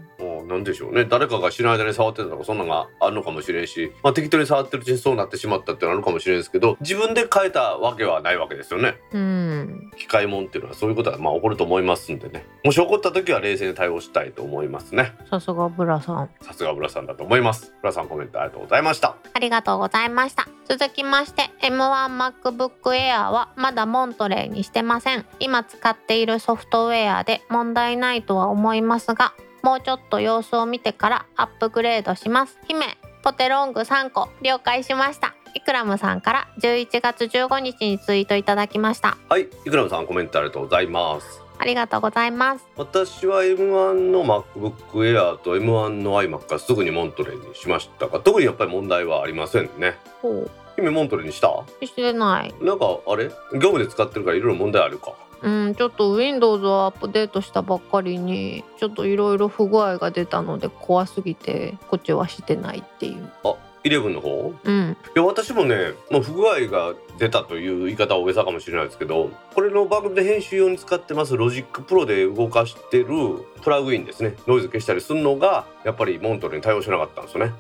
なんでしょうね。誰かが知らない間に触ってたとかそんなのがあるのかもしれんし、まあ、適当に触ってるうちにそうなってしまったっていうのはあるかもしれんですけど自分で変えたわけはないわけですよね。うん。機械もんっていうのはそういうことはまあ起こると思いますんでね。もし起こった時は冷静に対応したいと思いますね。さすがブラさん。さすがブラさんだと思います。ブラさんコメントありがとうございました。ありがとうございました。続きまして M1MacBook Air はまだモントレーにしてません。今使っているソフトウェアで問題ないとは思いますがもうちょっと様子を見てからアップグレードします。姫ポテロング3個了解しました。イクラムさんから11月15日にツイートいただきました。はいイクラムさんコメントありがとうございます。ありがとうございます。私は M1 の MacBook Air と M1 の iMac がすぐにモントレーにしましたが特にやっぱり問題はありませんね。ほ姫モントレーにした？うしてない。なんかあれ？業務で使ってるからいろいろ問題あるかうん、ちょっと Windows をアップデートしたばっかりにちょっといろいろ不具合が出たので怖すぎてこっちはしてないっていう。あ11の方？うん。いや私もねもう不具合が出たという言い方は大げさかもしれないですけどこれの番組で編集用に使ってますロジックプロで動かしてるプラグインですね。ノイズ消したりするのがやっぱりモントレに対応しなかったんですよね。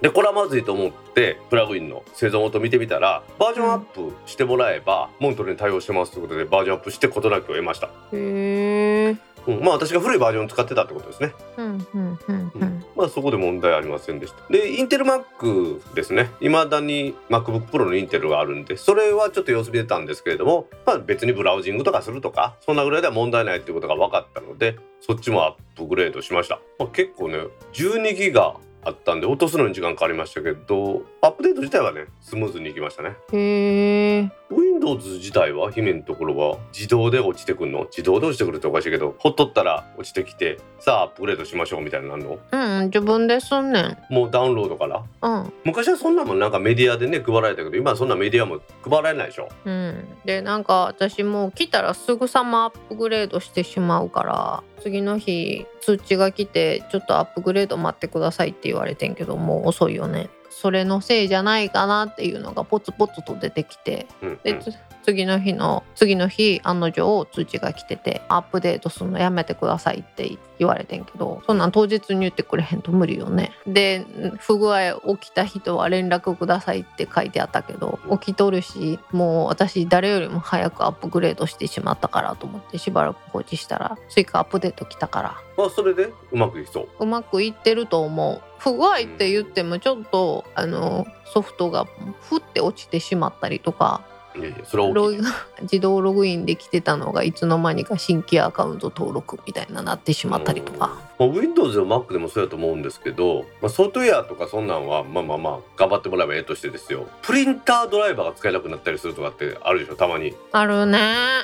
でこれはまずいと思ってプラグインの製造元見てみたらバージョンアップしてもらえば、モントレに対応してますということでバージョンアップして事なきを得ました、へえうん、まあ私が古いバージョンを使ってたってことですね。うんうんうん。うんまあそこで問題ありませんでした。で、インテル Mac ですね。未だに MacBook Pro のインテルがあるんで、それはちょっと様子見てたんですけれども、まあ別にブラウジングとかするとか、そんなぐらいでは問題ないっていうことが分かったので、そっちもアップグレードしました。まあ、結構ね、12ギガあったんで落とすのに時間かかりましたけど、アップデート自体はね、スムーズにいきましたね。へえ Windows 自体は姫のところは自動で落ちてくるの自動で落ちてくるっておかしいけど、ほっとったら落ちてきて、さあアップグレードしましょうみたいになるの？うん自分ですんねん。もうダウンロードから？うん。昔はそんなもんなんかメディアでね配られたけど今はそんなメディアも配られないでしょ。うん。でなんか私もう来たらすぐさまアップグレードしてしまうから次の日通知が来てちょっとアップグレード待ってくださいって言われてんけどもう遅いよねそれのせいじゃないかなっていうのがポツポツと出てきてうん、で、うん。つ次の日の次の日案の定通知が来ててアップデートするのやめてくださいって言われてんけどそんなん当日に言ってくれへんと無理よね。で不具合起きた人は連絡くださいって書いてあったけど起きとるしもう私誰よりも早くアップグレードしてしまったからと思ってしばらく放置したら追加アップデート来たから。まあそれで？うまくいきそう。うまくいってると思う。不具合って言ってもちょっとあのソフトがふって落ちてしまったりとかいやいやそれは大きい 自動ログインできてたのがいつの間にか新規アカウント登録みたいななってしまったりとか。まあ、Windows でも Mac でもそうやと思うんですけど、まあ、ソフトウェアとかそんなんはまあまあまあ頑張ってもらえばええとしてですよ。プリンタードライバーが使えなくなったりするとかってあるでしょたまに。あるね。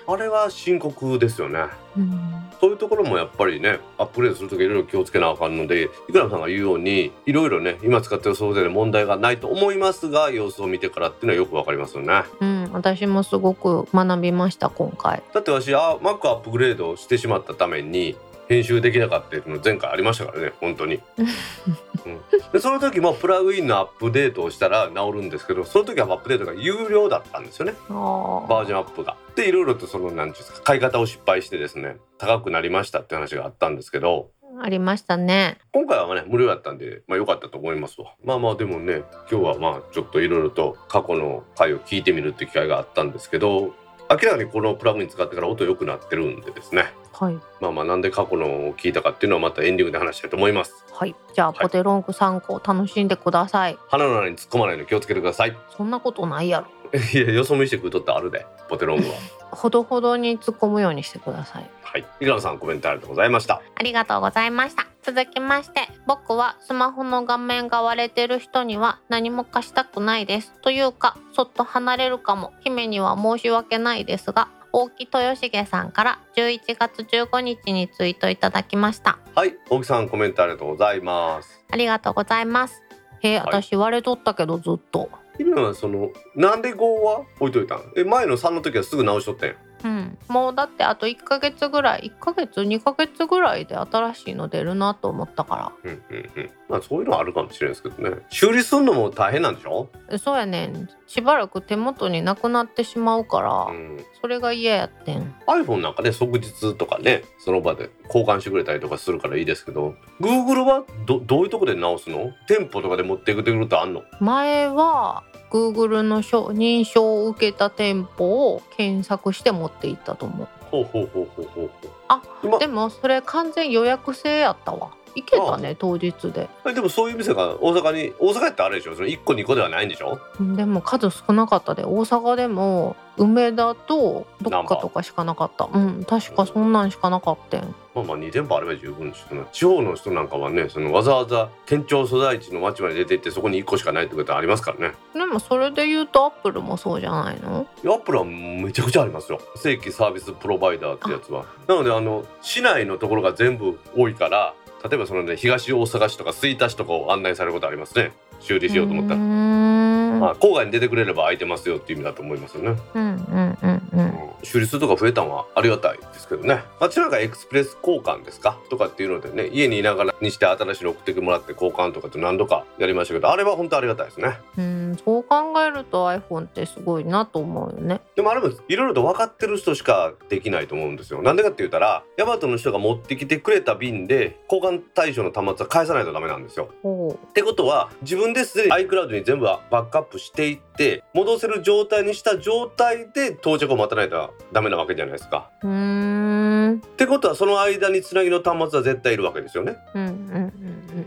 あれは深刻ですよね。うん。そういうところもやっぱりねアップグレードするときいろいろ気をつけなあかんのでいくらさんが言うようにいろいろね今使ってるソフトウェアで問題がないと思いますが様子を見てからっていうのはよくわかりますよね。うん、私もすごく学びました今回。だって私あ Mac アップグレードしてしまったために編集できなかったっていうの前回ありましたからね本当に、うん、でその時もプラグインのアップデートをしたら治るんですけどその時はアップデートが有料だったんですよね。あバージョンアップが。でいろいろとその何ていうんですか買い方を失敗してですね高くなりましたって話があったんですけどありましたね。今回はね無料だったんでまあ良かったと思いますわ。まあまあでもね今日はまあちょっといろいろと過去の回を聞いてみるっていう機会があったんですけど明らかにこのプラグイン使ってから音良くなってるんでですねはい。まあまあなんで過去のを聞いたかっていうのはまたエンディングで話したいと思いますはい。じゃあ、いポテロング参考楽しんでください。鼻の穴に突っ込まないの気をつけてくださいそんなことないやろ。いやよそ見してくるとってあるでポテロングは ほどほどに突っ込むようにしてください。はい井川さんコメントありがとうございましたありがとうございました。続きまして、僕はスマホの画面が割れてる人には何も貸したくないです。というか、そっと離れるかも。姫には申し訳ないですが、大木豊重さんから11月15日にツイートいただきました。はい大木さんコメントありがとうございますありがとうございます。へえ、はい私割れとったけどずっと。今はそのなんで5は置いといたん？え前の3の時はすぐ直しとったんやうん、もうだってあと1ヶ月ぐらい1ヶ月2ヶ月ぐらいで新しいの出るなと思ったかうんうんうん。まあそういうのはあるかもしれないですけどね。修理するのも大変なんでしょ？らそうやねん。しばらく手元になくなってしまうから、うん。それが嫌やってん。iPhone なんかね即日とかねその場で交換してくれたりとかするからいいですけど Google はどどういうとこで直すの？店舗とかで持っていくてくるとあんの？前は Google の証認証を受けた店舗を検索して持って行ったと思う。ほうほうほうほうほうほう。あ今。でもそれ完全予約制やったわ行けたね当日で。えでもそういう店が大阪に大阪ってあれでしょ？その1個2個ではないんでしょ？でも数少なかったで。大阪でも梅田とどっかとかしかなかった。うん確かそんなんしかなかったん。まあまあ2店舗あれば十分ですけど地方の人なんかはねそのわざわざ県庁所在地の町まで出て行ってそこに1個しかないってことはありますからね。でもそれで言うとアップルもそうじゃないの？アップルはめちゃくちゃありますよ。正規サービスプロバイダーってやつは。なのであの市内のところが全部多いから例えばそのね東大阪市とか吹田市とかを案内されることありますね。修理しようと思ったら。まあ郊外に出てくれれば空いてますよっていう意味だと思いますよね、うんうんうんうん。修理数とか増えたのはありがたいですけどね。あっちなんかエクスプレス交換ですか？とかっていうのでね家にいながらにして新しいの送ってもらって交換とかって何度かやりましたけどあれは本当ありがたいですね。うん。そう考えると iPhone ってすごいなと思うよね。でもあれもいろいろと分かってる人しかできないと思うんですよ。なんでかって言ったらヤマトの人が持ってきてくれた便で交換対象の端末は返さないとダメなんですよ。ほってことは自分ですでに iCloud に全部バックアップしていって戻せる状態にした状態で到着を待たないとダメなわけじゃないですか。うんってことはその間につなぎの端末は絶対いるわけですよね。うんうん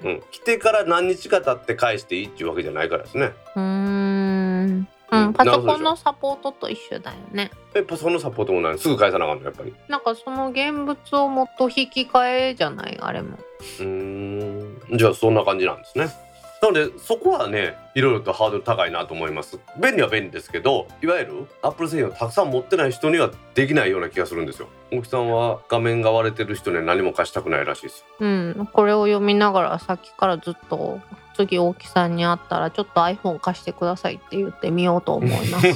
うんうん、来てから何日か経って返していいっていうわけじゃないからですね。うんうーんううんん、パソコンのサポートと一緒だよね。えパソコンのサポートもないのすぐ返さなあかんのやっぱり。なんかその現物をもっと引き換えじゃない？あれも。うーんじゃあそんな感じなんですね。なのでそこはねいろいろとハードル高いなと思います。便利は便利ですけどいわゆるアップル製品をたくさん持ってない人にはできないような気がするんですよ。大木さんは画面が割れてる人には何も貸したくないらしいですうん、これを読みながらさっきからずっと次大木さんに会ったらちょっと iPhone 貸してくださいって言ってみようと思います。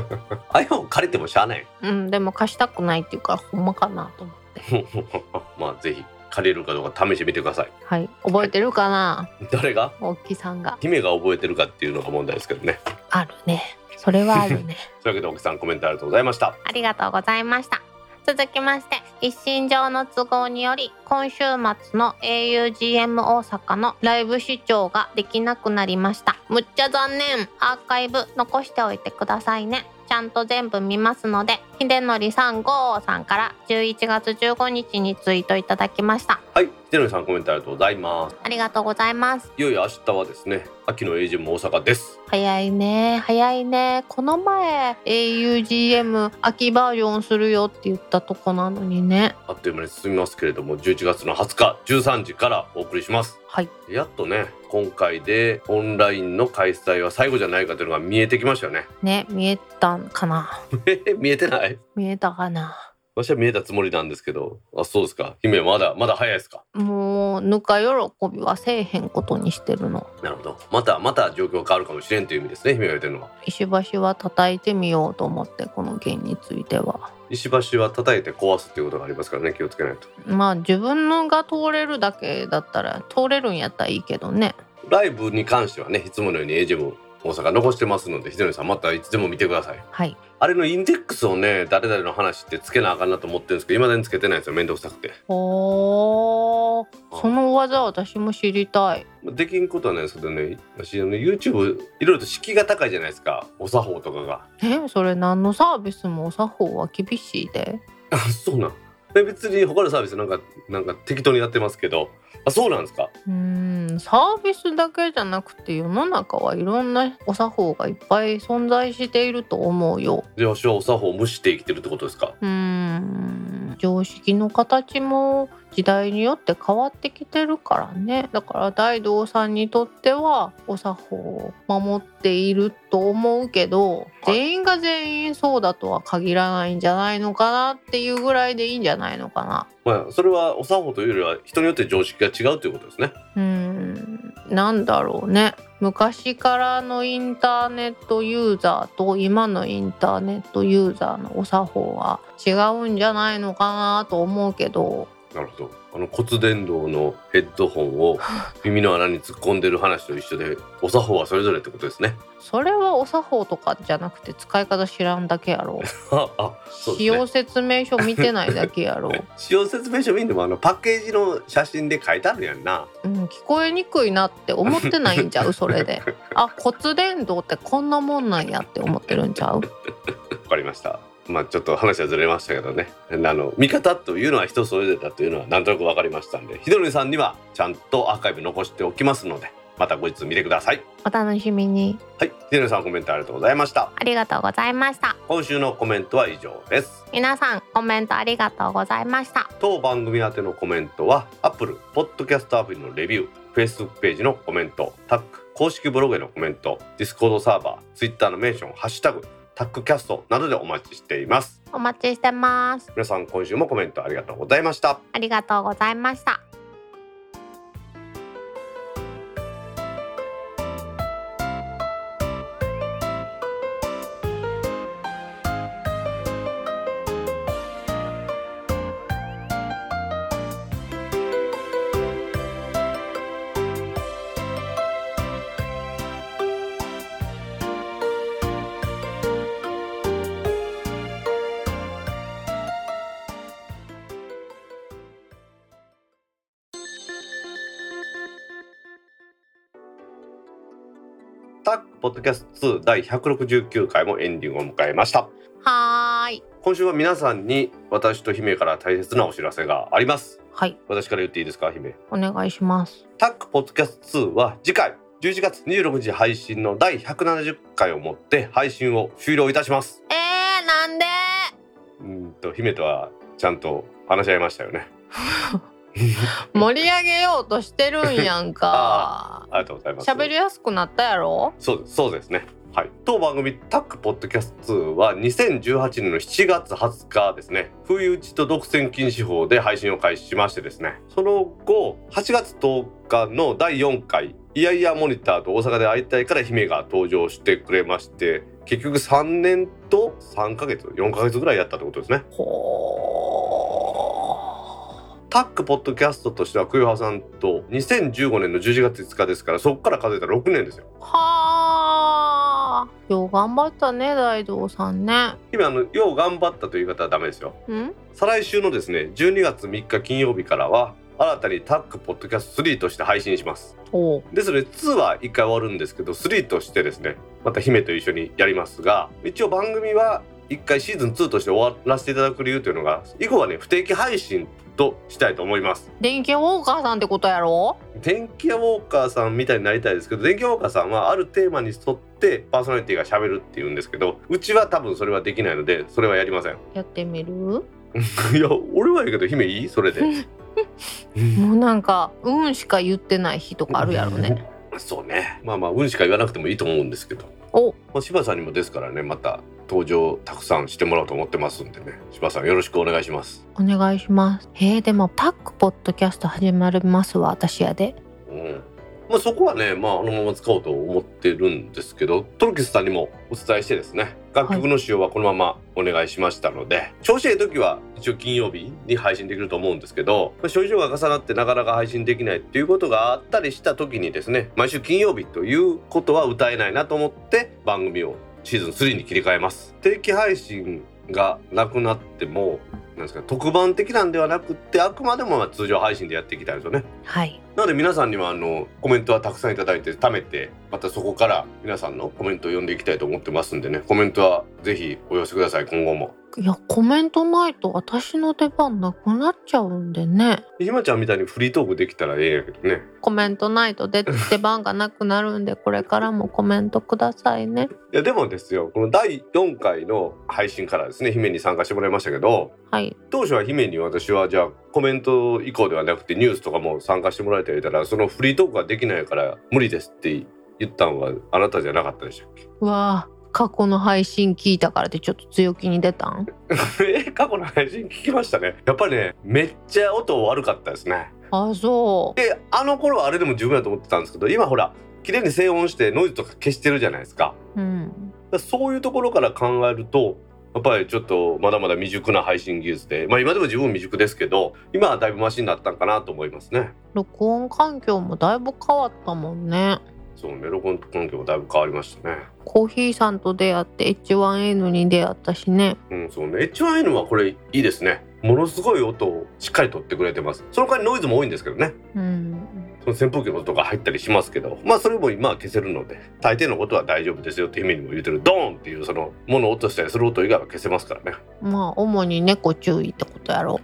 iPhone 借りてもしゃあない。うん、でも貸したくないっていうからほんまかなと思って。まあぜひ借りれるかどうか試してみてくださいはい、覚えてるかな？誰が？大木さんが。姫が覚えてるかっていうのが問題ですけどねあるね。それはあるね。というわけで大木さんコメントありがとうございましたありがとうございました。続きまして、一身上の都合により、今週末の augm 大阪のライブ視聴ができなくなりました。むっちゃ残念。アーカイブ残しておいてくださいね。ちゃんと全部見ますので、秀則さん5さんから11月15日にツイートいただきました。はい秀則さんコメントありがとうございます。ありがとうございます。いよいよ明日はですね秋のエイジも大阪です。早いね。早いね。この前 augm 秋バージョンするよって言ったとこなのにね。あっという間に進みますけれども11月の20日13時からお送りします。はい。やっとね今回でオンラインの開催は最後じゃないかというのが見えてきましたよね。ね見えたんかな。見えてない？見えたかな私は見えたつもりなんですけど。あそうですか。姫はまだまだ早いですか？もうぬか喜びはせえへんことにしてるの。なるほど。またまた状況変わるかもしれんという意味ですね姫が言ってるのは。石橋は叩いてみようと思ってこの件については。石橋は叩いて壊すっていうことがありますからね気をつけないと。まあ自分のが通れるだけだったら通れるんやったらいいけどねライブに関してはねいつものようにエイジも大阪残してますのでひでのりさんまたいつでも見てください。はい。あれのインデックスをね誰々の話ってつけなあかんなと思ってるんですけど未だにつけてないんですよめんどくさくて。おー。その技私も知りたい。できんことはないですけどね私あの YouTube いろいろと敷居が高いじゃないですか。お作法とかが。えそれ何のサービスもお作法は厳しいで。あそうなん。え別に他のサービスなんかなんか適当にやってますけどあそうなんですか？うーんサービスだけじゃなくて世の中はいろんなお作法がいっぱい存在していると思うよ。じゃあ私はお作法を無視して生きてるってことですか？うーん。常識の形も時代によって変わってきてるからね。だから大道さんにとってはお作法を守っていると思うけど、全員が全員そうだとは限らないんじゃないのかなっていうぐらいでいいんじゃないのかな。まあそれはお作法というよりは人によって常識が違うということですね。うーん。なんだろうね。昔からのインターネットユーザーと今のインターネットユーザーのお作法は違うんじゃないのかなと思うけどなるほど。あの骨伝導のヘッドホンを 耳の穴に突っ込んでる話と一緒でお作法はそれぞれってことですね。それはお作法とかじゃなくて使い方知らんだけやろ。ああそうね。用説明書見てないだけやろ、使用説明書見んでもあのパッケージの写真で書いてあるやんな。うん、聞こえにくいなって思ってないんちゃう？それで。あ骨伝導ってこんなもんなんやって思ってるんちゃう？わかりましたまあちょっと話はずれましたけどね。あの見方というのは人それぞれだというのはなんとなくわかりましたんでひどりさんにはちゃんとアーカイブ残しておきますのでまた後日見てください。お楽しみに。はい。ひどりさんコメントありがとうございました。ありがとうございました。今週のコメントは以上です。皆さんコメントありがとうございました。当番組宛てのコメントは Apple Podcast アプリのレビュー Facebook ページのコメントタック公式ブログへのコメント Discord サーバー Twitter のメンションハッシュタグタックキャストなどでお待ちしています。お待ちしてます。皆さん今週もコメントありがとうございました。ありがとうございましたポッドキャスト2第169回もエンディングを迎えました。はーい。今週は皆さんに私と姫から大切なお知らせがあります。はい。私から言っていいですか姫？お願いします。タックポッドキャスト2は次回11月26日配信の第170回をもって配信を終了いたします。えー、なんで？うんと姫とはちゃんと話し合いましたよね 盛り上げようとしてるんやんか。ありがとうございます。喋りやすくなったやろ？そうですそうですね。はい。当番組タックポッドキャスト2は2018年の7月20日ですね。不意打ちと独占禁止法で配信を開始しましてですね。その後8月10日の第4回いやいやモニターと大阪で会いたいから姫が登場してくれまして結局3年と3ヶ月4ヶ月ぐらいやったってことですね。ほタックポッドキャストとしてはクヨハさんと2015年の11月5日ですからそこから数えたら6年ですよ。ーはーよう頑張ったね大道さんね。姫あのよう頑張ったという言い方はダメですよ。ん？再来週のですね12月3日金曜日からは新たにタックポッドキャスト3として配信します。おう。ですので2は1回終わるんですけど3としてですねまた姫と一緒にやりますが一応番組は1回シーズン2として終わらせていただく理由というのが以後はね不定期配信としたいと思います。電気ウォーカーさんってことやろ？電気屋ウォーカーさんみたいになりたいですけど電気屋ウォーカーさんはあるテーマに沿ってパーソナリティがしゃべるっていうんですけどうちは多分それはできないのでそれはやりません。やってみる？いや俺はいいけど姫いい？それで。もうなんかうんしか言ってない日とかあるやろね。そうね。まあまあ運しか言わなくてもいいと思うんですけど、お。まあ、柴さんにもですからねまた登場たくさんしてもらおうと思ってますんでね。柴さんよろしくお願いします。お願いします。えー、でもタックポッドキャスト始まりますわ私やで。うん。まあ、そこはね、まあ、あのまま使おうと思ってるんですけどトロキスさんにもお伝えしてですね楽曲の使用はこのままお願いしましたので、はい、調子いい時は一応金曜日に配信できると思うんですけど、まあ、症状が重なってなかなか配信できないっていうことがあったりした時にですね毎週金曜日ということは歌えないなと思って番組をシーズン3に切り替えます定期配信がなくなってもなんですか特番的なんではなくってあくまでも通常配信でやっていきたいですよね。はい。なので皆さんにはあのコメントはたくさんいただいて貯めてまたそこから皆さんのコメントを読んでいきたいと思ってますんでね。コメントはぜひお寄せください今後も。いやコメントないと私の出番なくなっちゃうんでね。ひまちゃんみたいにフリートークできたらええやけどね。コメントないと出出番がなくなるんでこれからもコメントくださいね。いやでもですよこの第4回の配信からですね姫に参加してもらいましたけど、はい、当初は姫に私はじゃあコメント以降ではなくてニュースとかも参加してもらえたらそのフリートークができないから無理ですって言ったんはあなたじゃなかったでしたっけ？わあ過去の配信聞いたからってちょっと強気に出たん？え過去の配信聞きましたね。やっぱりねめっちゃ音悪かったですね。あそう。であの頃はあれでも十分だと思ってたんですけど今ほら綺麗に静音してノイズとか消してるじゃないですか,、うん、そういうところから考えるとやっぱりちょっとまだまだ未熟な配信技術でまあ今でも自分未熟ですけど今はだいぶマシになったんかなと思いますね。録音環境もだいぶ変わったもんね。そうね録音環境もだいぶ変わりましたね。コーヒーさんと出会って H1N に出会ったしね。うんそうね。H1N はこれいいですねものすごい音をしっかり取ってくれてます。その代わりノイズも多いんですけどね。うん。その扇風機の音が入ったりしますけどまあそれも今は消せるので大抵のことは大丈夫ですよって意味にも言うてるドーンっていうその物を落としたりする音以外は消せますからね。まあ主に猫注意ってことやろ。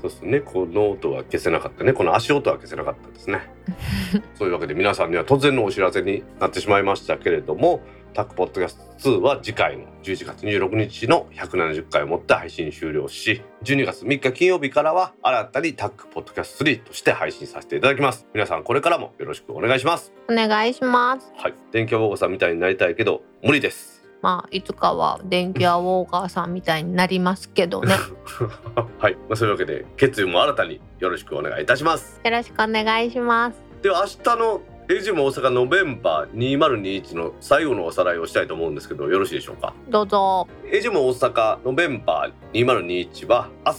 そうですね。この音は消せなかったね。この足音は消せなかったですね。そういうわけで皆さんには突然のお知らせになってしまいましたけれどもタックポッドキャスト2は次回の11月26日の170回をもって配信終了し12月3日金曜日からは新たにタックポッドキャスト3として配信させていただきます。皆さんこれからもよろしくお願いします。お願いします。はい。電気屋ウォーカーさんみたいになりたいけど無理です。まあいつかは電気屋ウォーカーさんみたいになりますけどね。はい、まあ、そういうわけで決意も新たによろしくお願いいたします。よろしくお願いします。では明日の AUGM大阪 November 2021の最後のおさらいをしたいと思うんですけどよろしいでしょうか？どうぞ。 AUGM大阪 November 2021は明日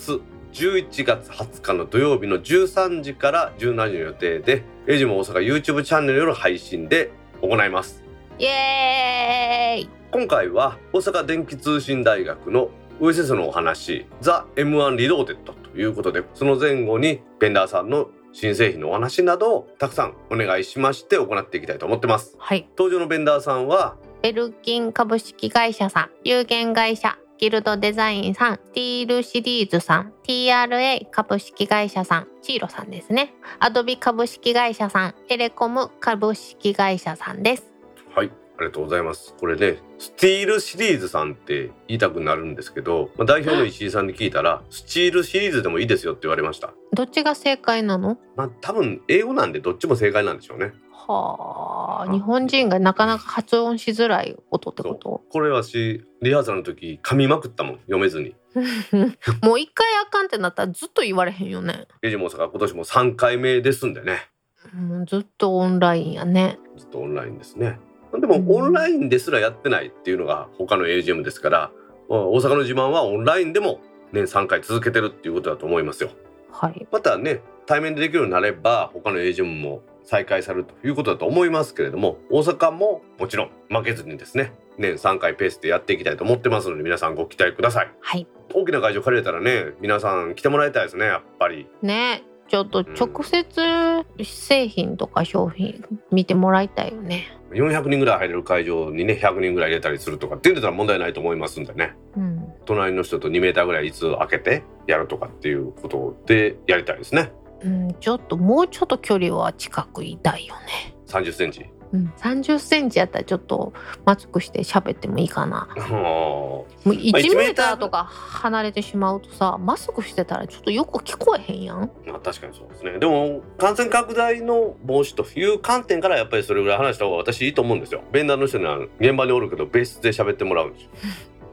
11月20日の土曜日の13時から17時の予定でエイジム大阪 YouTube チャンネルの配信で行います。イエーイ。今回は大阪電気通信大学の上先生のお話「 The M1 Reloaded」ということでその前後にベンダーさんの新製品のお話などをたくさんお願いしまして行っていきたいと思ってます。はい。登場のベンダーさんはベルキン株式会社さん、有限会社ギルドデザインさん、 SteelSeries さん、TRA 株式会社さん、 cheero さんですね。アドビ株式会社さん、エレコム株式会社さんです。はい。ありがとうございます。これね、スティールシリーズさんって言いたくなるんですけど、まあ、代表の石井さんに聞いたら、スチールシリーズでもいいですよって言われました。どっちが正解なの？まあ多分英語なんでどっちも正解なんでしょうね。はあ、日本人がなかなか発音しづらい音ってこと？これはし、リハーサルの時噛みまくったもん、読めずに。もう一回あかんってなったらずっと言われへんよね。エジモーが今年も3回目ですんでね。もうずっとオンラインやね。ずっとオンラインですね。でもオンラインですらやってないっていうのが他の AGM ですから大阪の自慢はオンラインでも年3回続けてるっていうことだと思いますよ。はい、またね対面でできるようになれば他の AGM も再開されるということだと思いますけれども大阪ももちろん負けずにですね年3回ペースでやっていきたいと思ってますので皆さんご期待ください。はい、大きな会場借りれたらね皆さん来てもらいたいですねやっぱり。ねちょっと直接製品とか商品見てもらいたいよね。400人ぐらい入れる会場にね100人ぐらい入れたりするとかってたら問題ないと思いますんでね、うん、隣の人と2メーターぐらいいつ開けてやるとかっていうことでやりたいですね。うん、ちょっともうちょっと距離は近くいたいよね。30センチうん、30センチやったらちょっとマスクして喋ってもいいかな。もう1メーターとか離れてしまうとさマスクしてたらちょっとよく聞こえへんやん。まあ確かにそうですね。でも感染拡大の防止という観点からやっぱりそれぐらい話した方が私いいと思うんですよ。ベンダーの人には現場におるけど別室で喋ってもらうんですよ。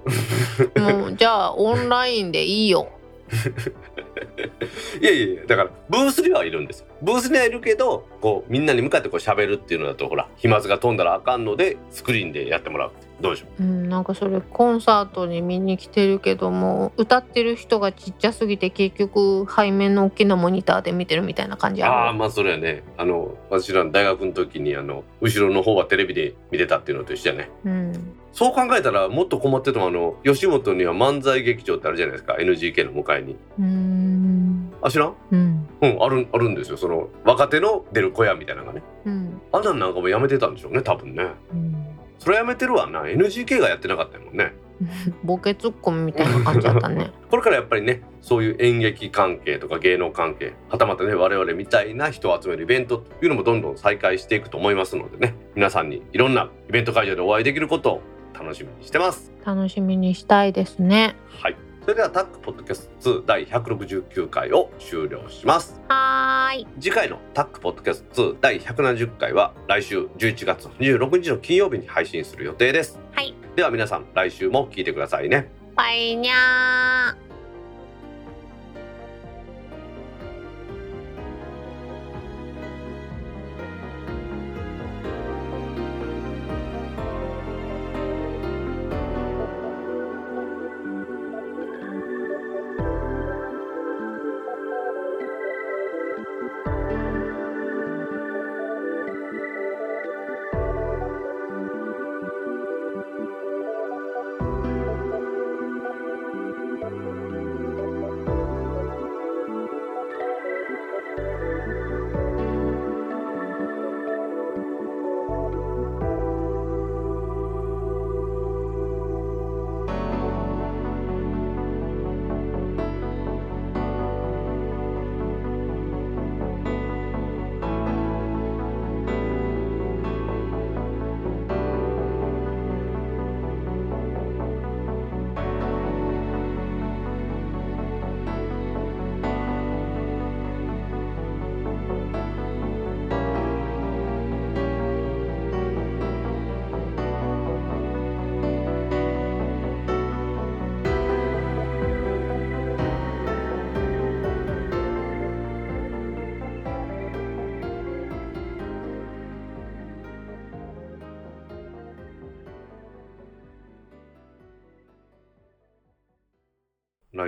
もうじゃあオンラインでいいよ。いやいやいやだからブースにはいるんですよ。ブースにはいるけどこうみんなに向かってこう喋るっていうのだとほら飛沫が飛んだらあかんのでスクリーンでやってもらうどうでしょう？うん、なんかそれコンサートに見に来てるけども歌ってる人がちっちゃすぎて結局背面の大きなモニターで見てるみたいな感じああまあそれはね。あの私らの大学の時にあの後ろの方はテレビで見てたっていうのと一緒やね。うんそう考えたらもっと困っててもあの吉本には漫才劇場ってあるじゃないですか。NGK の向かいに。うーん。あ知らん？うん。うんあるあるんですよ。その若手の出る小屋みたいなのがね。うん。あんなんなんかもやめてたんでしょうね多分ね。うん。それやめてるわな。NGK がやってなかったもんね。ボケツッコミみたいな感じだったね。これからやっぱりねそういう演劇関係とか芸能関係はたまたね我々みたいな人を集めるイベントというのもどんどん再開していくと思いますのでね。皆さんにいろんなイベント会場でお会いできることを楽しみにしてます。楽しみにしたいですね。はい。それではタックポッドキャスト2第169回を終了します。はーい。次回のタックポッドキャスト2第170回は来週11月26日の金曜日に配信する予定です。はい。では皆さん来週も聞いてくださいね。バイニャー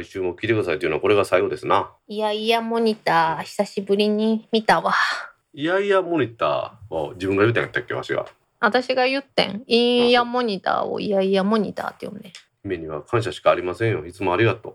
来週も聞いてくださいというのはこれが最後ですな。いやいやモニター久しぶりに見たわ。いやいやモニターを自分が言うたんやったっけわしが。私が言ってん。いやモニターをいやいやモニターって呼んで姫には感謝しかありませんよ。いつもありがとう